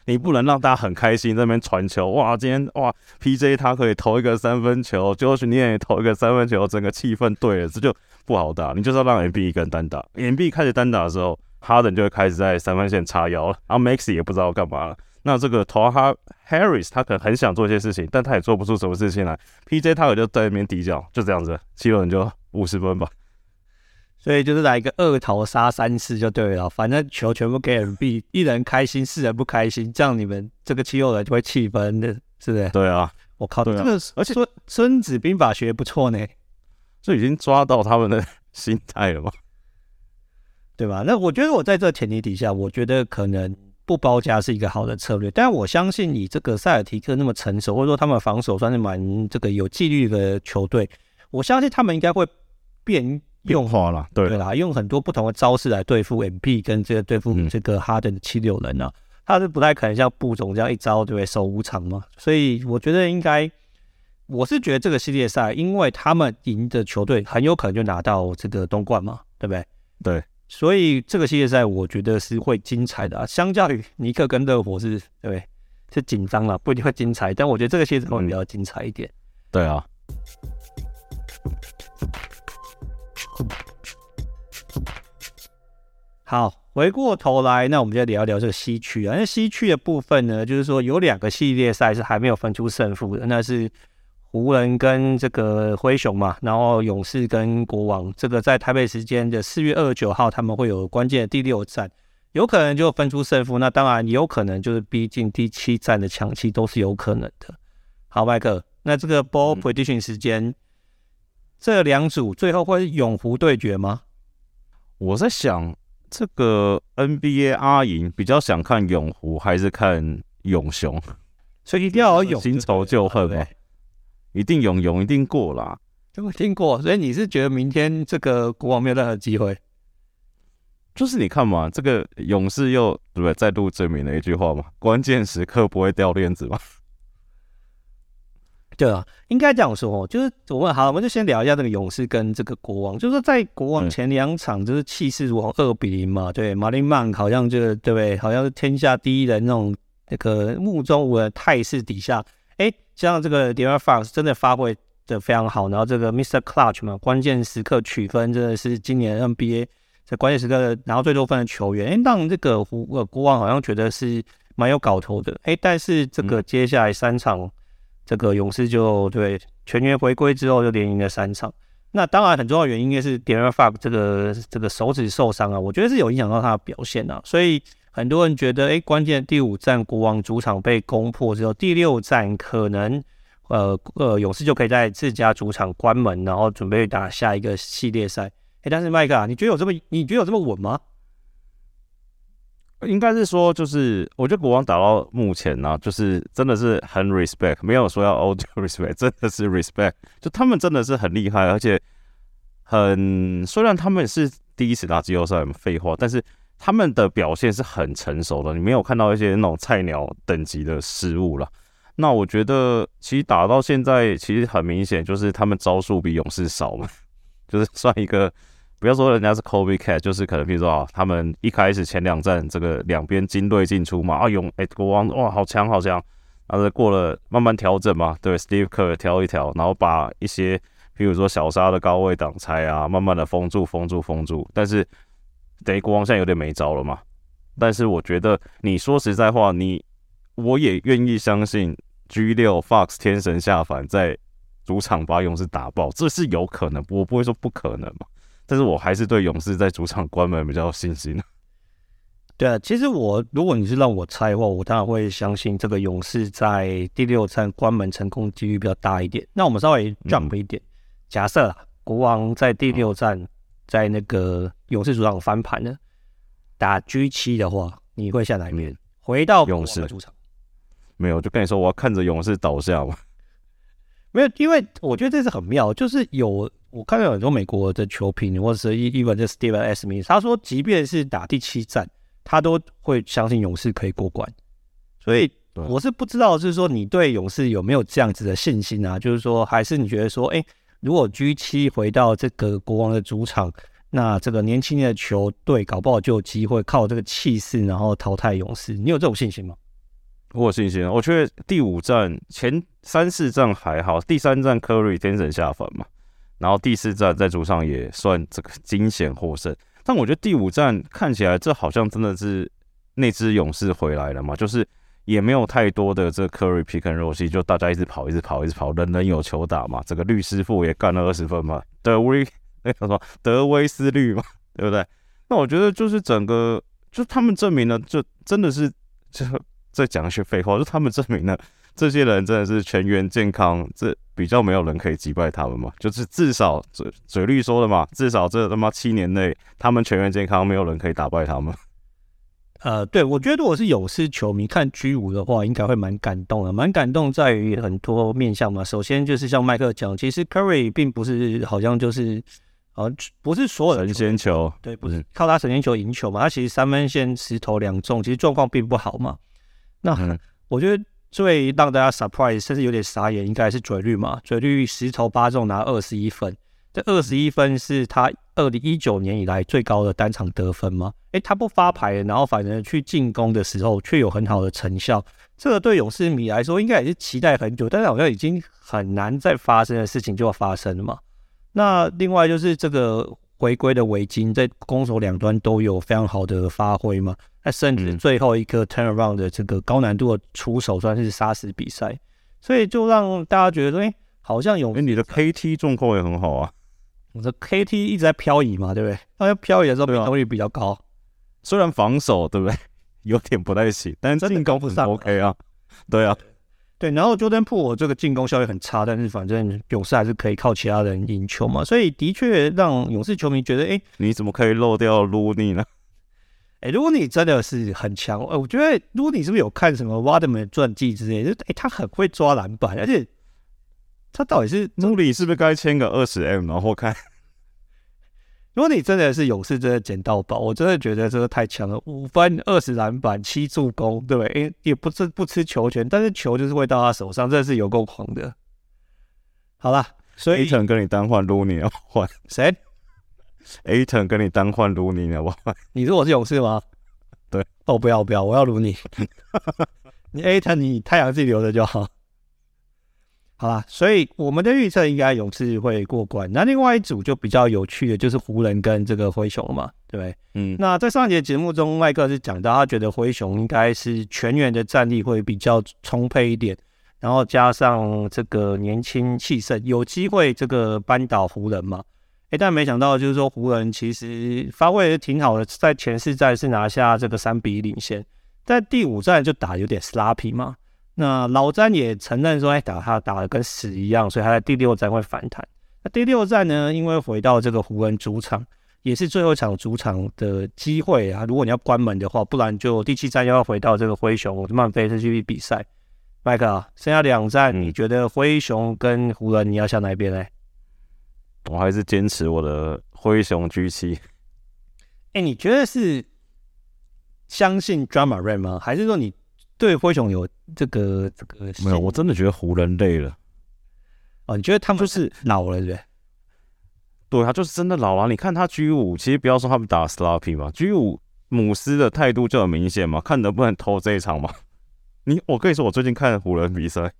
你不能让大家很开心在那边传球，哇，今天哇，PJ 他可以投一个三分球，Josh 你也投一个三分球，整个气氛对了，这就不好打。你就是要让 MB 一个人单打，MB 开始单打的时候，哈登就会开始在三分线叉腰了，然后 Maxey 也不知道干嘛了。那这个投哈 Harris 他可能很想做一些事情，但他也做不出什么事情来。PJ 他可就在那边底角，就这样子，七六人就五十分吧。所以就是来一个二头杀三次就对了，反正球全部给 MB，一人开心，四人不开心，这样你们这个七六人就会气愤的，是不是？对啊，我靠，对啊、这个而且孙孙子兵法学不错呢，这已经抓到他们的心态了嘛，对吧？那我觉得我在这前提底下，我觉得可能不包夹是一个好的策略，但我相信你这个塞尔提克那么成熟，或者说他们防守算是蛮这个有纪律的球队，我相信他们应该会变。用化了，对对啦，用很多不同的招式来对付 MP 跟这个对付这个哈登的七六人啊，嗯、他是不太可能像布总这样一招对不对守五场嘛，所以我觉得应该，我是觉得这个系列赛，因为他们赢的球队很有可能就拿到这个东冠嘛，对不对？对，所以这个系列赛我觉得是会精彩的啊，相较于尼克跟热火是，对不对？是紧张了，不一定会精彩，但我觉得这个系列赛会比较精彩一点。嗯、对啊。好，回过头来，那我们就聊一聊这个西区啊。那西区的部分呢，就是说有两个系列赛是还没有分出胜负的，那是湖人跟这个灰熊嘛，然后勇士跟国王。这个在台北时间的四月二十九号，他们会有关键的第六战，有可能就分出胜负。那当然也有可能就是逼近第七战的强期，都是有可能的。好，麦克，那这个 ball prediction 时间。嗯这两组最后会是勇湖对决吗？我在想，这个 NBA 阿银比较想看永湖还是看永雄？所以一定要有勇，新仇旧恨嘛？一定永永一定过啦。我听过，所以你是觉得明天这个国王没有任何机会？就是你看嘛，这个勇士又对不对？再度证明了一句话嘛：关键时刻不会掉链子嘛。对啊，应该这样说哦，就是我问好，我们就先聊一下这个勇士跟这个国王，就是在国王前两场就是气势如虹，二比零嘛，对，马林曼好像就对不对？好像是天下第一人那种那个目中无人的态势底下，哎，像这个 De'Aaron Fox 真的发挥的非常好，然后这个 Mr. Clutch 嘛，关键时刻取分真的是今年 NBA 在关键时刻拿到最多分的球员，哎，让这个湖呃国王好像觉得是蛮有搞头的，哎，但是这个接下来三场。这个勇士就对全员回归之后就连赢了三场。那当然很重要的原因应该是 d e r e n Fox 这个这个手指受伤啊，我觉得是有影响到他的表现啊。所以很多人觉得，哎，关键第五战国王主场被攻破之后，第六战可能呃呃勇士就可以在自家主场关门，然后准备打下一个系列赛。哎，但是麦克啊，你觉得有这么你觉得有这么稳吗？应该是说，就是我觉得国王打到目前呢、就是真的是很 respect，没有说要 old respect，真的是 respect，就他们真的是很厉害，而且很虽然他们是第一次打季后赛，废话，但是他们的表现是很成熟的，你没有看到一些那种菜鸟等级的失误了。那我觉得其实打到现在，其实很明显就是他们招数比勇士少嘛，就是算一个。不要说人家是 Kobe Cat，就是可能比如说啊，他们一开始前两战这个两边金队进出嘛，啊勇哎国王哇好强好强，然后过了慢慢调整嘛，对 Steve Kerr 调一调，然后把一些比如说小杀的高位挡拆啊，慢慢的封住封住封住，但是等于国王现在有点没招了嘛。但是我觉得你说实在话，你我也愿意相信 G 六 Fox 天神下凡在主场把勇士打爆，这是有可能，我不会说不可能嘛。但是我还是对勇士在主场关门比较有信心。对啊，其实我如果你是让我猜的话，我当然会相信这个勇士在第六战关门成功几率比较大一点。那我们稍微 jump 一点，嗯、假设啊，国王在第六战在那个勇士主场翻盘呢，打 G 七的话，你会下哪一边？回到勇士主场？没有，就跟你说，我要看着勇士倒下嘛。没有，因为我觉得这是很妙，就是有。我看到很多美国的球评，或者是 even 这 Steven S. Smith，他说，即便是打第七战，他都会相信勇士可以过关。所以我是不知道，就是说你对勇士有没有这样子的信心啊？就是说，还是你觉得说，哎，如果 G 七回到这个国王的主场，那这个年轻的球队搞不好就有机会靠这个气势，然后淘汰勇士。你有这种信心吗？我有信心。我觉得第五战前三四战还好，第三战 Curry 天神下凡嘛。然后第四战在主场也算这个惊险获胜，但我觉得第五战看起来这好像真的是那支勇士回来了嘛，就是也没有太多的这个 Curry pick and roll 戏，就大家一直跑，一直跑，一直跑，人人有球打嘛。这个绿师傅也干了二十分嘛，德威那叫什么德威斯绿嘛，对不对？那我觉得就是整个就他们证明了，就真的是就在讲一些废话，就他们证明了。这些人真的是全员健康，这比较没有人可以击败他们嘛？就是至少嘴嘴绿说的嘛，至少这他妈七年内他们全员健康，没有人可以打败他们。呃，对，我觉得如果是勇士球迷看 G 五的话，应该会蛮感动的。蛮感动在于很多面向嘛。首先就是像麦克讲，其实 Curry 并不是好像就是呃不是所有的神仙球，对，不是靠他神仙球赢球嘛。他其实三分线十投两中，其实状况并不好嘛。那、嗯、我觉得。最让大家 surprise 甚至有点傻眼，应该是嘴绿嘛？嘴绿十投八中拿二十一分，这二十一分是他二零一九年以来最高的单场得分吗？诶，他不发牌，然后反正去进攻的时候却有很好的成效，这个对勇士迷来说应该也是期待很久，但是好像已经很难再发生的事情就要发生了嘛。那另外就是这个。回归的围巾在攻守两端都有非常好的发挥嘛？那甚至最后一个 turnaround 的这个高难度的出手算是杀死比赛，所以就让大家觉得说，哎、欸，好像有，哎，你的 KT 状况也很好啊。我的 KT 一直在漂移嘛，对不对？他要漂移的时候命中率比较高，虽然防守对不对 有点不太行，但是进攻不上 OK 啊，对啊。对，然后 Jordan Poole 这个进攻效率很差，但是反正勇士还是可以靠其他人赢球嘛，所以的确让勇士球迷觉得，哎，你怎么可以漏掉 Looney 呢？哎，Looney 真的是很强，哎，我觉得 Looney 是不是有看什么 Rodman 传记之类的？就哎，他很会抓篮板，而且他到底是 Looney 是不是该签个二十 M 然后看？如果你真的是勇士，真的捡到宝，我真的觉得这个太强了。五分、二十篮板、七助攻，对不对？诶，也不是不吃球权，但是球就是会到他手上，真的是有够狂的。好了，所以 Ayton 跟你单换如果你要换谁？Ayton 跟你单换卢尼好不好？你说我是勇士吗？对，哦，不要不要，我要卢尼。你 Ayton 你太阳自己留着就好。好啦，所以我们的预测应该勇士会过关。那另外一组就比较有趣的，就是湖人跟这个灰熊了嘛，对不对？嗯。那在上一节节目中，麦克是讲到他觉得灰熊应该是全员的战力会比较充沛一点。然后加上这个年轻气盛，有机会这个扳倒湖人嘛？诶，但没想到就是说湖人其实发挥的挺好的，在前四战是拿下这个三比一领先，在第五战就打有点 sloppy 嘛。那老詹也承认说，哎，打他打的跟屎一样，所以他在第六战会反弹。那第六战呢，因为回到这个湖人主场，也是最后一场主场的机会啊。如果你要关门的话，不然就第七战又要回到这个灰熊曼菲斯去比赛。麦克啊，剩下两战，你觉得灰熊跟湖人你要下哪一边呢？我还是坚持我的灰熊 G7。哎，你觉得是相信 Ja Morant 吗？还是说你对灰熊有这个这个？没有，我真的觉得湖人累了。哦，你觉得他们就是老了，对不对？对，他就是真的老了。你看他 G 五，其实不要说他们打 sloppy 嘛，G 五姆斯的态度就很明显嘛，看能不能偷这一场嘛。你，我跟你说，我最近看湖人比赛，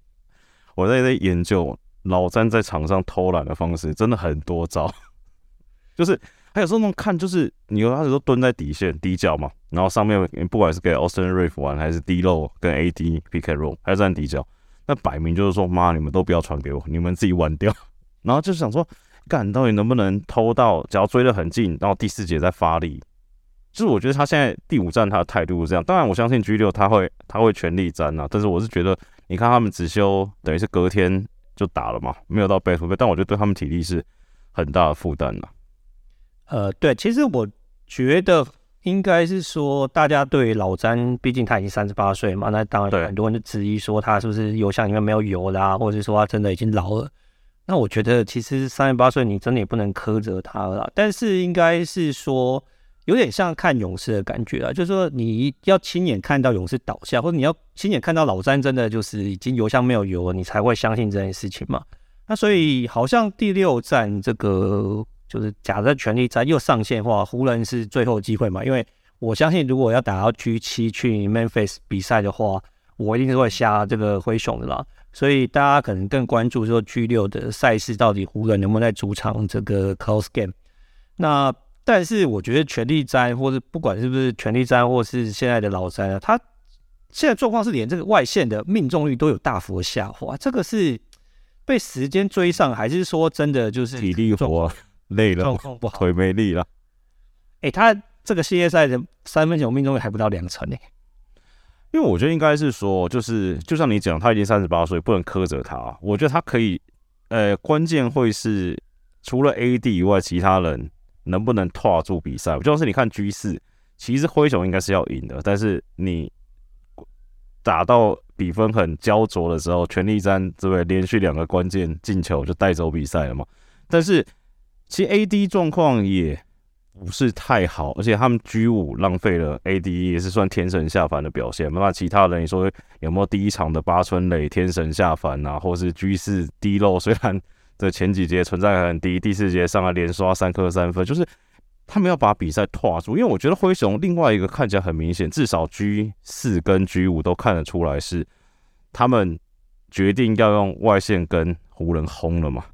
我在在研究老詹在场上偷懒的方式，真的很多招。就是还有时候那种看，就是你有他有时候蹲在底线底角嘛，然后上面不管是给 Austin r e e 玩，还是 D-Lo 跟 AD PK roll，还是站底角，那摆明就是说，妈，你们都不要传给我，你们自己玩掉。然后就是想说，干到底能不能偷到，只要追得很近，然后第四节再发力。就是我觉得他现在第五站他的态度是这样，当然我相信 G 六他会他会全力战啊，但是我是觉得你看他们只休等于是隔天就打了嘛，没有到 back to back，但我觉得对他们体力是很大的负担呐。呃，对，其实我觉得应该是说大家对老詹，毕竟他已经三十八岁嘛，那当然很多人就质疑说他是不是油箱里面没有油啦，啊，或者是说他真的已经老了。那我觉得其实三十八岁你真的也不能苛责他了，但是应该是说。有点像看勇士的感觉啊，就是说你要亲眼看到勇士倒下，或者你要亲眼看到老詹真的就是已经油箱没有油了，你才会相信这件事情嘛。那所以好像第六战这个就是假设权力战又上线的话，湖人是最后机会嘛。因为我相信如果要打到 G 七去 Memphis 比赛的话，我一定是会下这个灰熊的啦。所以大家可能更关注说 G 六的赛事到底湖人能不能在主场这个 close game。那但是我觉得权力战，或者不管是不是权力战，或是现在的老詹啊，他现在状况是连这个外线的命中率都有大幅的下滑。这个是被时间追上，还是说真的就是体力活累了，状况不好，腿没力了？哎、欸，他这个系列赛的三分球命中率还不到两成呢。因为我觉得应该是说，就是就像你讲，他已经三十八岁，不能苛责他。我觉得他可以，呃，关键会是除了 AD 以外，其他人。能不能拖住比赛？就是你看 G 四，其实灰熊应该是要赢的，但是你打到比分很焦灼的时候，全力战对不对？连续两个关键进球就带走比赛了嘛。但是其实 AD 状况也不是太好，而且他们 G 五浪费了 AD 也是算天神下凡的表现。那其他人你说有没有第一场的八村垒天神下凡啊？或是 G 四低漏？虽然。这前几节存在感很低，第四节上来连刷三颗三分，就是他们要把比赛拖住。因为我觉得灰熊另外一个看起来很明显，至少 G 四跟 G 五都看得出来是他们决定要用外线跟湖人轰了嘛。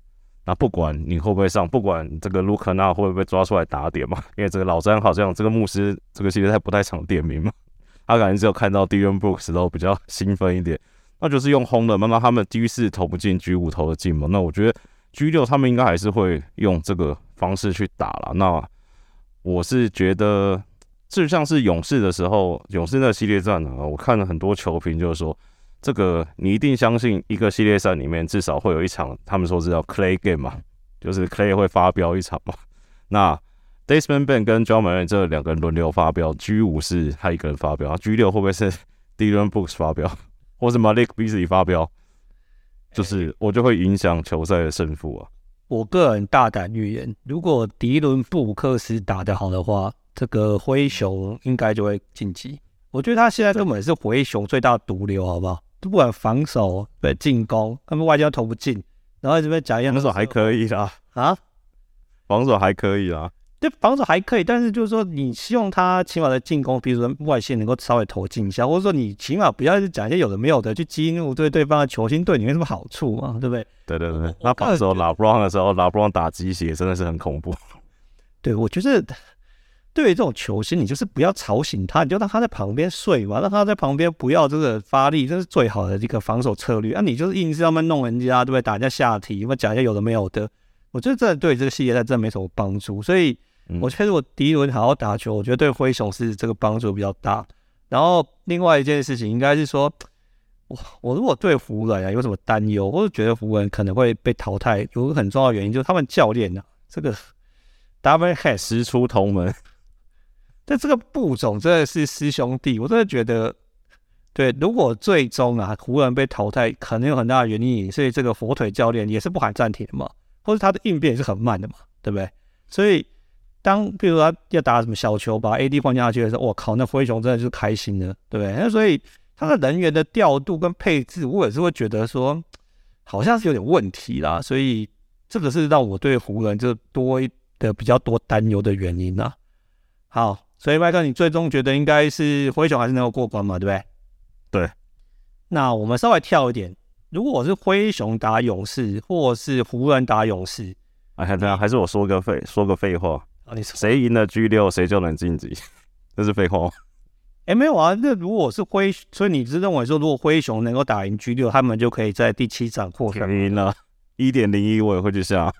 那不管你会不会上，不管这个卢克纳会不会抓出来打点嘛，因为这个老詹好像这个牧师这个系列赛不太常点名嘛，他感觉只有看到 Dion Brooks 都比较兴奋一点，那就是用轰的，慢慢他们 G 四投不进，G 五投得进嘛。那我觉得。G 六他们应该还是会用这个方式去打了。那我是觉得，就像是勇士的时候，勇士那个系列战呢，我看了很多球评，就是说，这个你一定相信一个系列赛里面至少会有一场，他们说是叫 Clay Game 嘛，就是 Clay 会发飙一场嘛。那 Daisman Ben 跟 Ja Morant 这两个人轮流发飙，G 五是他一个人发飙，G 六会不会是 Dylan Brooks 发飙，或是 Malik Beasley 发飙？就是我就会影响球赛的胜负啊！我个人大胆预言，如果迪伦布克斯打得好的话，这个灰熊应该就会晋级。我觉得他现在根本是灰熊最大毒瘤，好不好？不管防守对进攻，他们外交投不进，然后这边讲一样，防守还可以啦啊，防守还可以啦。对，防守还可以，但是就是说，你希望他起码的进攻，比如说外线能够稍微投进一下，或者说你起码不要是讲一些有的没有的，去激怒对对方的球星，对你没什么好处嘛，对不对？对对对，那防守拉布朗的时候，拉布朗打鸡血真的是很恐怖。对，我觉得对于这种球星，你就是不要吵醒他，你就让他在旁边睡嘛，让他在旁边不要这个发力，这是最好的一个防守策略。啊，你就是硬是要么弄人家，对不对？打人家下体，要么讲一些有的没有的，我觉得这对这个系列赛真的没什么帮助。所以，我觉得如果第一轮好好打球，我觉得对灰熊是这个帮助比较大。然后，另外一件事情应该是说，我我如果对湖人啊有什么担忧，或者觉得湖人可能会被淘汰，有个很重要的原因就是他们教练呢、啊，这个 Darvin Ham 师出同门。但这个布总真的是师兄弟，我真的觉得，对，如果最终啊湖人被淘汰，可能有很大的原因，所以这个火腿教练也是不喊暂停的嘛，或者他的应变也是很慢的嘛，对不对？所以当比如说他要打什么小球，把 AD 换下去的时候，我靠，那灰熊真的就是开心的，对不对？那所以他的人员的调度跟配置，我也是会觉得说，好像是有点问题啦，所以这个是让我对湖人就多的比较多担忧的原因啦。好。所以麦克，你最终觉得应该是灰熊还是能够过关嘛？对不对？对。那我们稍微跳一点，如果我是灰熊打勇士，或是湖人打勇士，哎，还还是我说个废说个废话啊？你谁赢了 G 六，谁就能晋级？这是废话。哎，没有啊。那如果是灰，所以你是认为说，如果灰熊能够打赢 G 六，他们就可以在第七场获胜？赢了，一点零一我也会去下。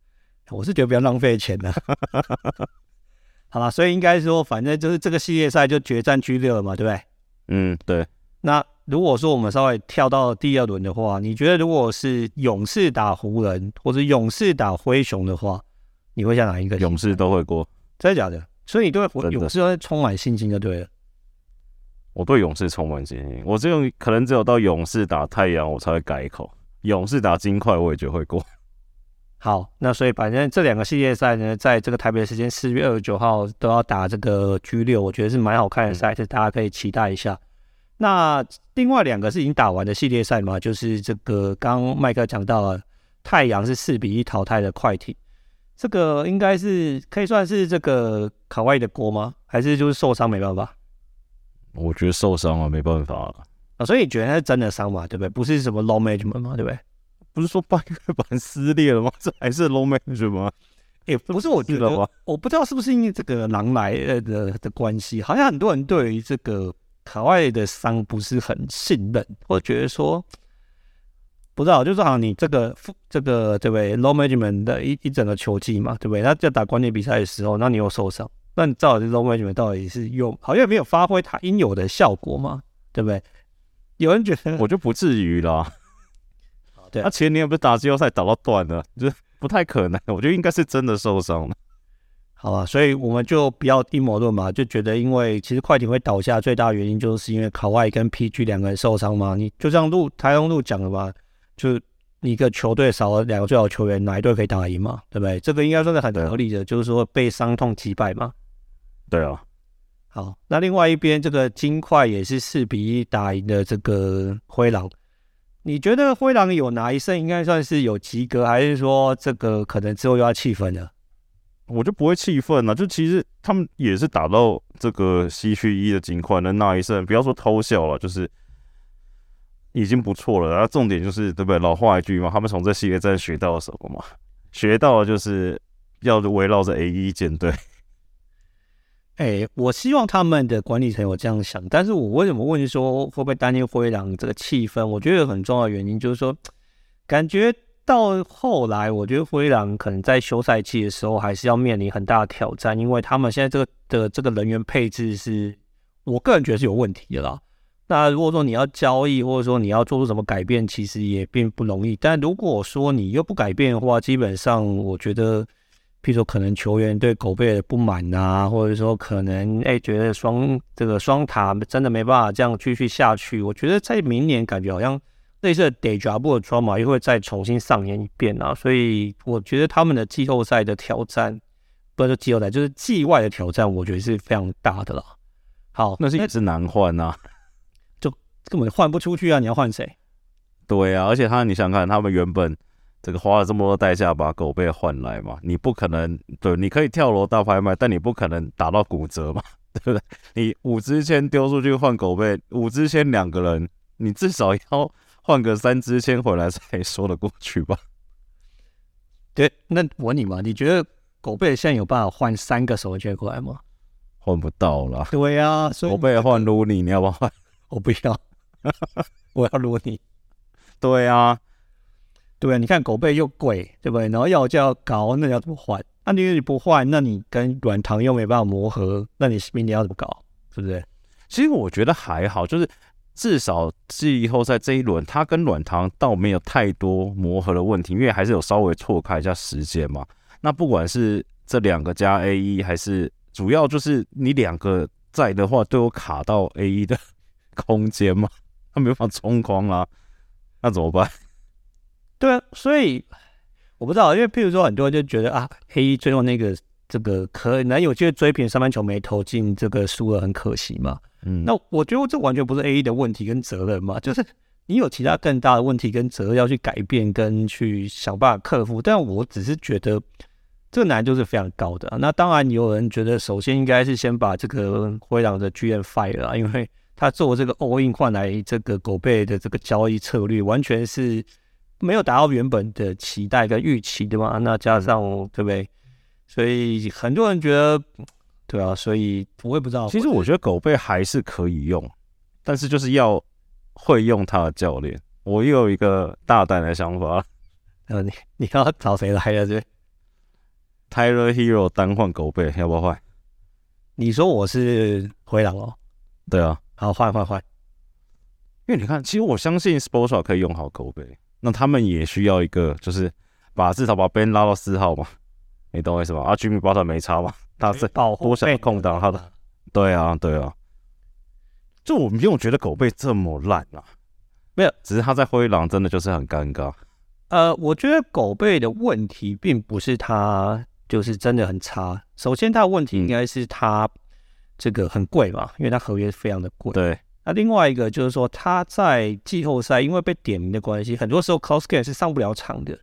我是觉得不要浪费钱的。好了，所以应该说，反正就是这个系列赛就决战 G 六了嘛，对不对？嗯，对。那如果说我们稍微跳到第二轮的话，你觉得如果是勇士打湖人，或者勇士打灰熊的话，你会像哪一个？勇士都会过，真的假的？所以你对勇士会充满信心就对了。我对勇士充满信心，我这种可能只有到勇士打太阳，我才会改口。勇士打金块，我也觉得会过。好，那所以反正这两个系列赛呢，在这个台北的时间四月二十九号都要打这个 G 六，我觉得是蛮好看的赛事，大家可以期待一下。那另外两个是已经打完的系列赛嘛，就是这个刚麦克讲到了，太阳是四比一淘汰的快艇，这个应该是可以算是这个卡哇伊的锅吗？还是就是受伤没办法？我觉得受伤啊没办法了啊，所以你觉得他是真的伤嘛，对不对？不是什么 load management 嘛，对不对？不是说 半月板撕裂了吗？这还是 load management 吗？也、欸、不是，我觉得我不知道是不是因为这个狼来的的，的关系，好像很多人对于这个卡哇伊的伤不是很信任，或者觉得说不知道，就是好像你这个这个对不对 load management 的一一整个球季嘛，对不对？他在打关键比赛的时候，那你又受伤，那你到底 load management 到底是用好像没有发挥它应有的效果嘛？对不对？有人觉得，我就不至于啦。对，他、啊、前年不是打季后赛打到断了，就是不太可能。我觉得应该是真的受伤了。好吧，所以我们就不要阴谋论嘛，就觉得因为其实快艇会倒下最大的原因就是因为卡哇伊跟 PG 两个人受伤嘛。你就这样录台中路讲的吧，就一个球队少了两个最好球员，哪一队可以打赢嘛？对不对？这个应该算是很合理的，就是说被伤痛击败嘛。对啊。好，那另外一边这个金块也是四比一打赢的这个灰狼。你觉得灰狼有哪一胜应该算是有及格，还是说这个可能之后又要气愤了？我就不会气愤了。就其实他们也是打到这个西区一的金块能拿一胜，不要说偷笑了，就是已经不错了。然后重点就是对不对？老话一句嘛，他们从这系列战学到了什么嘛？学到的就是要围绕着 A1 建队。哎，我希望他们的管理层有这样想，但是我为什么问说会不会担心灰狼这个气氛？我觉得有很重要的原因就是说，感觉到后来，我觉得灰狼可能在休赛期的时候还是要面临很大的挑战，因为他们现在这个的这个人员配置是我个人觉得是有问题的啦。那如果说你要交易，或者说你要做出什么改变，其实也并不容易。但如果说你又不改变的话，基本上我觉得。譬如说，可能球员对狗贝的不满啊，或者说可能哎、欸、觉得双这个双塔真的没办法这样继续下去。我觉得在明年感觉好像类似的 deja vu 的 trauma 又会再重新上演一遍啊。所以我觉得他们的季后赛的挑战，不是说季后赛，就是季外的挑战，我觉得是非常大的了。好，那是也是难换呐，就根本换不出去啊！你要换谁？对啊，而且他你想看他们原本。这个花了这么多代价把狗贝换来嘛，你不可能对，你可以跳楼大拍卖，但你不可能打到骨折嘛，对不对？你五支签丢出去换狗贝，五支签两个人，你至少要换个三支签回来才说得过去吧？对，那我问你嘛，你觉得狗贝现在有办法换三个首轮签过来吗？换不到了。对啊，所以狗贝换卢尼，你要不要换？我不要，我要撸你。对啊，对啊，你看狗背又贵，对不对？然后要价要高，那你要怎么换？那你你不换，那你跟软糖又没办法磨合，那你明年要怎么搞？是不是？其实我觉得还好，就是至少季后赛这一轮，它跟软糖倒没有太多磨合的问题，因为还是有稍微错开一下时间嘛。那不管是这两个加 A 一，还是主要就是你两个在的话，都有卡到 A 一的 空间嘛，他没办法冲框啊，那怎么办？对啊，所以我不知道，因为譬如说很多人就觉得啊，A 一最后那个这个可能有机会追平三分球没投进，这个输了很可惜嘛。嗯，那我觉得这完全不是 A 一的问题跟责任嘛，就是你有其他更大的问题跟责任要去改变跟去想办法克服，但我只是觉得。这个难度是非常高的啊。那当然，有人觉得首先应该是先把这个灰狼的剧院 fire 了，因为他做这个 all in 换来这个狗贝的这个交易策略，完全是没有达到原本的期待跟预期的嘛。那加上对不对？所以很多人觉得，对啊，所以我也不知道。其实我觉得狗贝还是可以用，但是就是要会用他的教练。我又有一个大胆的想法，呃，你你要找谁来啊？这？Tyler Herro 单换狗贝要不要换？你说我是灰狼哦？对啊，好换换换。因为你看，其实我相信 Spoelstra 可以用好狗贝，那他们也需要一个，就是把至少把 Ben 拉到四号嘛。你懂我意思吗？啊，Jimmy Butler 没差嘛？他是多想空档他的。对啊，对啊。就我没有觉得狗贝这么烂啊，没有，只是他在灰狼真的就是很尴尬。呃，我觉得狗贝的问题并不是他。就是真的很差。首先，他的问题应该是他这个很贵嘛，因为他合约非常的贵。对。那另外一个就是说，他在季后赛因为被点名的关系，很多时候 close game 是上不了场的。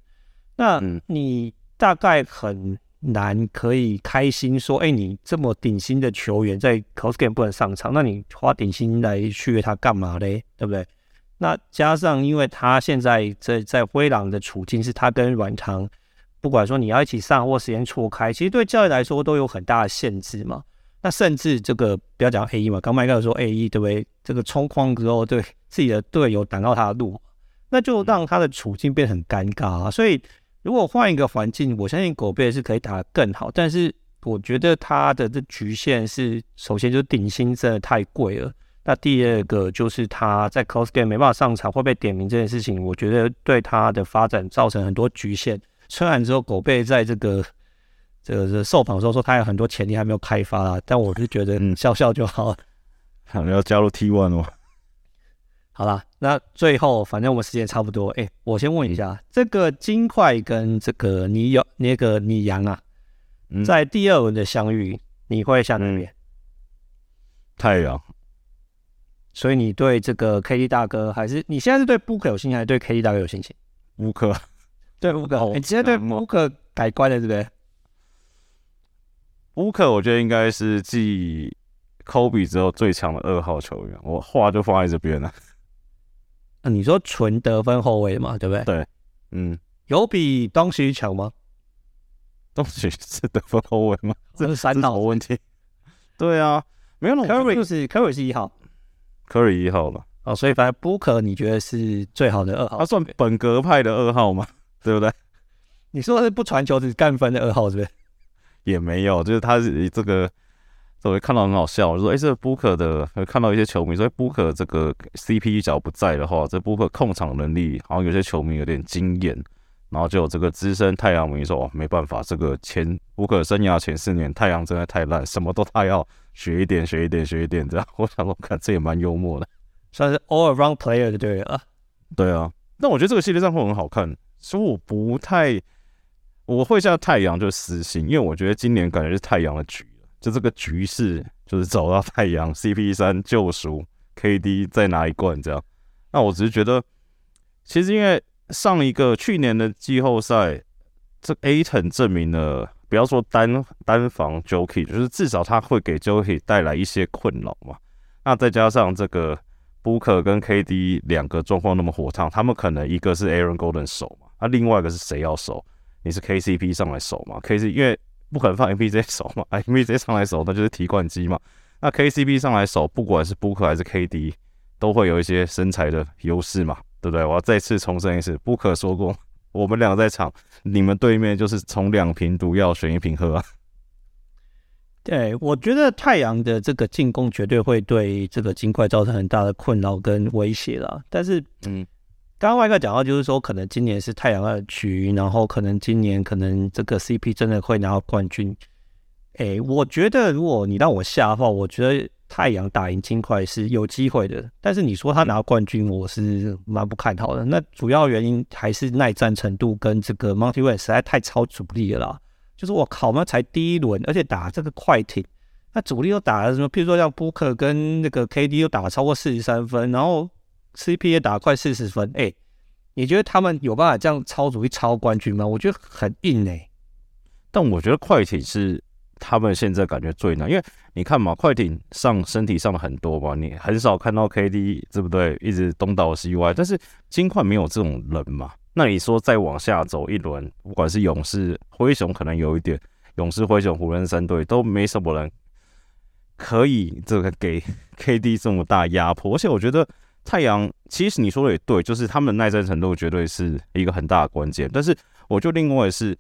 那你大概很难可以开心说，哎，你这么顶薪的球员在 close game 不能上场，那你花顶薪来续约他干嘛嘞？对不对？那加上因为他现在在在灰狼的处境是他跟软糖。不管说你要一起上或时间错开，其实对教练来说都有很大的限制嘛。那甚至这个不要讲 A 一嘛，刚麦克说 A 一对不对？这个冲框之后对自己的队友挡到他的路，那就让他的处境变得很尴尬啊。所以如果换一个环境，我相信狗贝是可以打得更好。但是我觉得他的这局限是，首先就是顶薪真的太贵了。那第二个就是他在 close game 没办法上场会被点名这件事情，我觉得对他的发展造成很多局限。春完之后，狗贝在这个这个是受访的时候说，他有很多潜力还没有开发啊。但我是觉得，嗯，笑笑就好了。好，你要加入 T One 哦。好啦，那最后反正我们时间差不多。哎，我先问一下，这个金块跟这个你有那个你阳啊，在第二轮的相遇，你会下哪边？太阳。所以你对这个 KD 大哥，还是你现在是对 Booker 有信心，还是对 KD 大哥有信心？Booker。对乌克，你直接对乌克改观了，对不对？乌克，我觉得应该是继科比之后最强的二号球员。我话就放在这边了。那你说纯得分后卫嘛，对不对？对，嗯，有比东西强吗？东西是得分后卫吗？这是三号问题。对啊，没有那种。科比是科比是一号，科比一号了。哦，所以反正布克你觉得是最好的二号？他算本格派的二号吗？对不对？你说的是不传球只干分的二号，是不是？也没有，就是他是这个，我会看到很好笑。我说，哎，这个 Booker 的，会看到一些球迷说，Booker 这个 CP 只要不在的话，这 Booker 控场能力，好像有些球迷有点惊艳。然后就有这个资深太阳迷说，哦，没办法，这个前 Booker 生涯前四年太阳真的太烂，什么都他要学一点，学一点，学一点。这样，我想说，看这也蛮幽默的，算是 all around player 就对了。对啊，那我觉得这个系列战会很好看。所以我不太，我会下太阳就私心，因为我觉得今年感觉是太阳的局，就这个局势就是走到太阳 CP 三救赎 KD 再拿一冠这样。那我只是觉得，其实因为上一个去年的季后赛，这 Aton 证明了，不要说单单防 Jokic，就是至少他会给 Jokic 带来一些困扰嘛。那再加上这个 Booker 跟 KD 两个状况那么火烫，他们可能一个是 Aaron Golden 守嘛。那、另外一个是谁要守？你是 KCP 上来守嘛？KC 因为不可能放 MPJ 守嘛，MPJ 上来守那就是提款机嘛。那 KCP 上来守，不管是 Booker 还是 KD，都会有一些身材的优势嘛，对不对？我要再次重申一次，Booker 说过，我们俩在场，你们对面就是从两瓶毒药选一瓶喝啊。对，我觉得太阳的这个进攻绝对会对这个金块造成很大的困扰跟威胁啦。但是，嗯，刚刚外哥讲到，就是说可能今年是太阳二局，然后可能今年可能这个 CP 真的会拿到冠军。哎，我觉得如果你让我下的话，我觉得太阳打赢金块是有机会的。但是你说他拿冠军，我是蛮不看好的。那主要原因还是耐战程度跟这个 Monty Williams 实在太超主力了啦。就是我靠，那才第一轮，而且打这个快艇，那主力又打了什么？譬如说像布克跟那个 KD 又打了超过四十三分，然后 C P A 打快四十分。哎，你觉得他们有办法这样超主力超冠军吗？我觉得很硬哎、但我觉得快艇是。他们现在感觉最难，因为你看嘛，快艇上身体上的很多嘛，你很少看到 KD 对不对？一直东倒西歪，但是金块没有这种人嘛。那你说再往下走一轮，不管是勇士、灰熊，可能有一点，勇士、灰熊、湖人三队都没什么人可以这个给 KD 这么大压迫。而且我觉得太阳，其实你说的也对，就是他们的耐战程度绝对是一个很大的关键。但是我就另外是。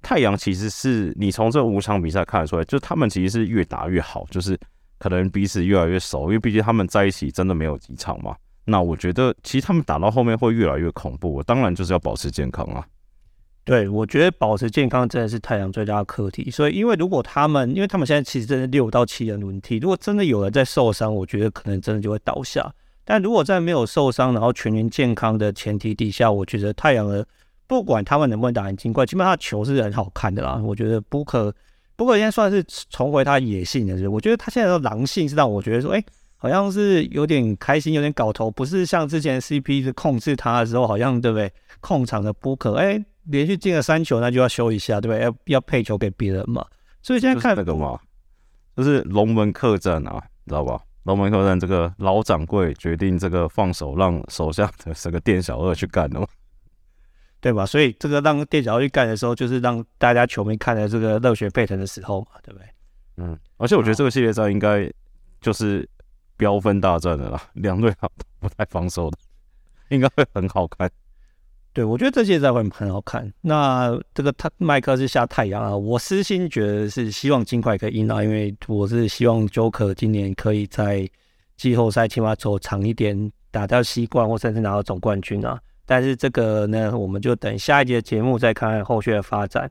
太阳其实是你从这五场比赛看得出来，就他们其实是越打越好，就是可能彼此越来越熟，因为毕竟他们在一起真的没有几场嘛。那我觉得其实他们打到后面会越来越恐怖，当然就是要保持健康啊。对，我觉得保持健康真的是太阳最大的课题。所以，因为如果他们，因为他们现在其实真的六到七人轮替，如果真的有人在受伤，我觉得可能真的就会倒下。但如果在没有受伤，然后全员健康的前提底下，我觉得太阳的。不管他们能不能打赢金块，基本上球是很好看的啦。我觉得布克，布克现在算是重回他野性的，是我觉得他现在的狼性是让我觉得说，哎、好像是有点开心，有点搞头，不是像之前 CP 是控制他的时候，好像对不对？控场的布克，哎、连续进了三球，那就要修一下，对不对？要要配球给别人嘛。所以现在看那个嘛，就是龙门客栈啊，你知道吧？龙门客栈这个老掌柜决定这个放手，让手下的这个店小二去干了嘛。对吧？所以这个让店小二去干的时候，就是让大家球迷看的这个热血沸腾的时候嘛，对不对？嗯，而且我觉得这个系列战应该就是飙分大战的啦，两队好不太防守的，应该会很好看。对，我觉得这系列赛会很好看。那这个他麦克是下太阳啊，我私心觉得是希望尽快可以赢啊，因为我是希望 Joker 今年可以在季后赛起码走长一点，打掉西冠或甚至拿到总冠军啊。但是这个呢，我们就等下一节节目再看看后续的发展。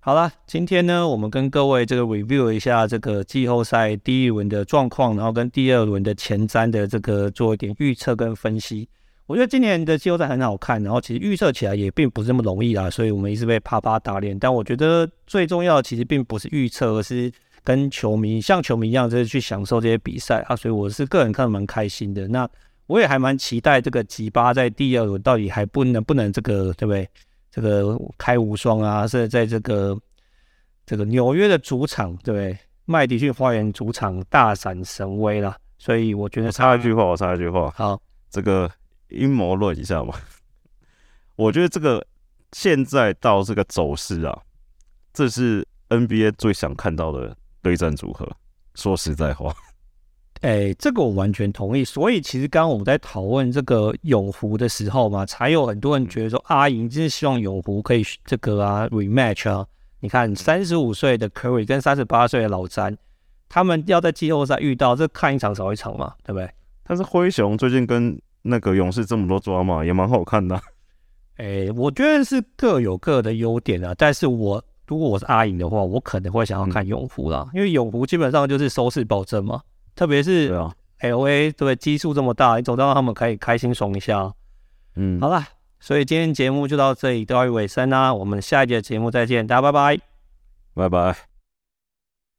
好了，今天呢，我们跟各位这个 review 一下这个季后赛第一轮的状况，然后跟第二轮的前瞻的这个做一点预测跟分析。我觉得今年的季后赛很好看，然后其实预测起来也并不是那么容易啦，所以我们一直被啪啪打脸。但我觉得最重要的其实并不是预测，而是跟球迷像球迷一样，就是去享受这些比赛啊。所以我是个人看得蛮开心的。那我也还蛮期待这个吉巴在第二轮到底还不能不能这个对不对？这个开无双啊，是在这个这个纽约的主场对不对？麦迪逊花园主场大展神威啦。所以我觉得，我插一句话，我插一句话，好，这个阴谋论一下嘛。我觉得这个现在到这个走势啊，这是 NBA 最想看到的对战组合。说实在话。哎、欸，这个我完全同意。所以其实刚刚我们在讨论这个永湖的时候嘛，才有很多人觉得说，阿莹就是希望永湖可以这个啊 rematch 啊。你看，三十五岁的 Curry 跟三十八岁的老詹，他们要在季后赛遇到，这看一场少一场嘛，对不对？但是灰熊最近跟那个勇士这么多抓嘛，也蛮好看的。哎、欸，我觉得是各有各的优点啊。但是我如果我是阿影的话，我可能会想要看永湖啦，嗯、因为永湖基本上就是收视保证嘛。特别是 LA 对基数这么大，你总让他们可以开心爽一下。嗯，好了，所以今天节目就到这里，到尾声啦。我们下一节节目再见，大家拜拜，拜拜。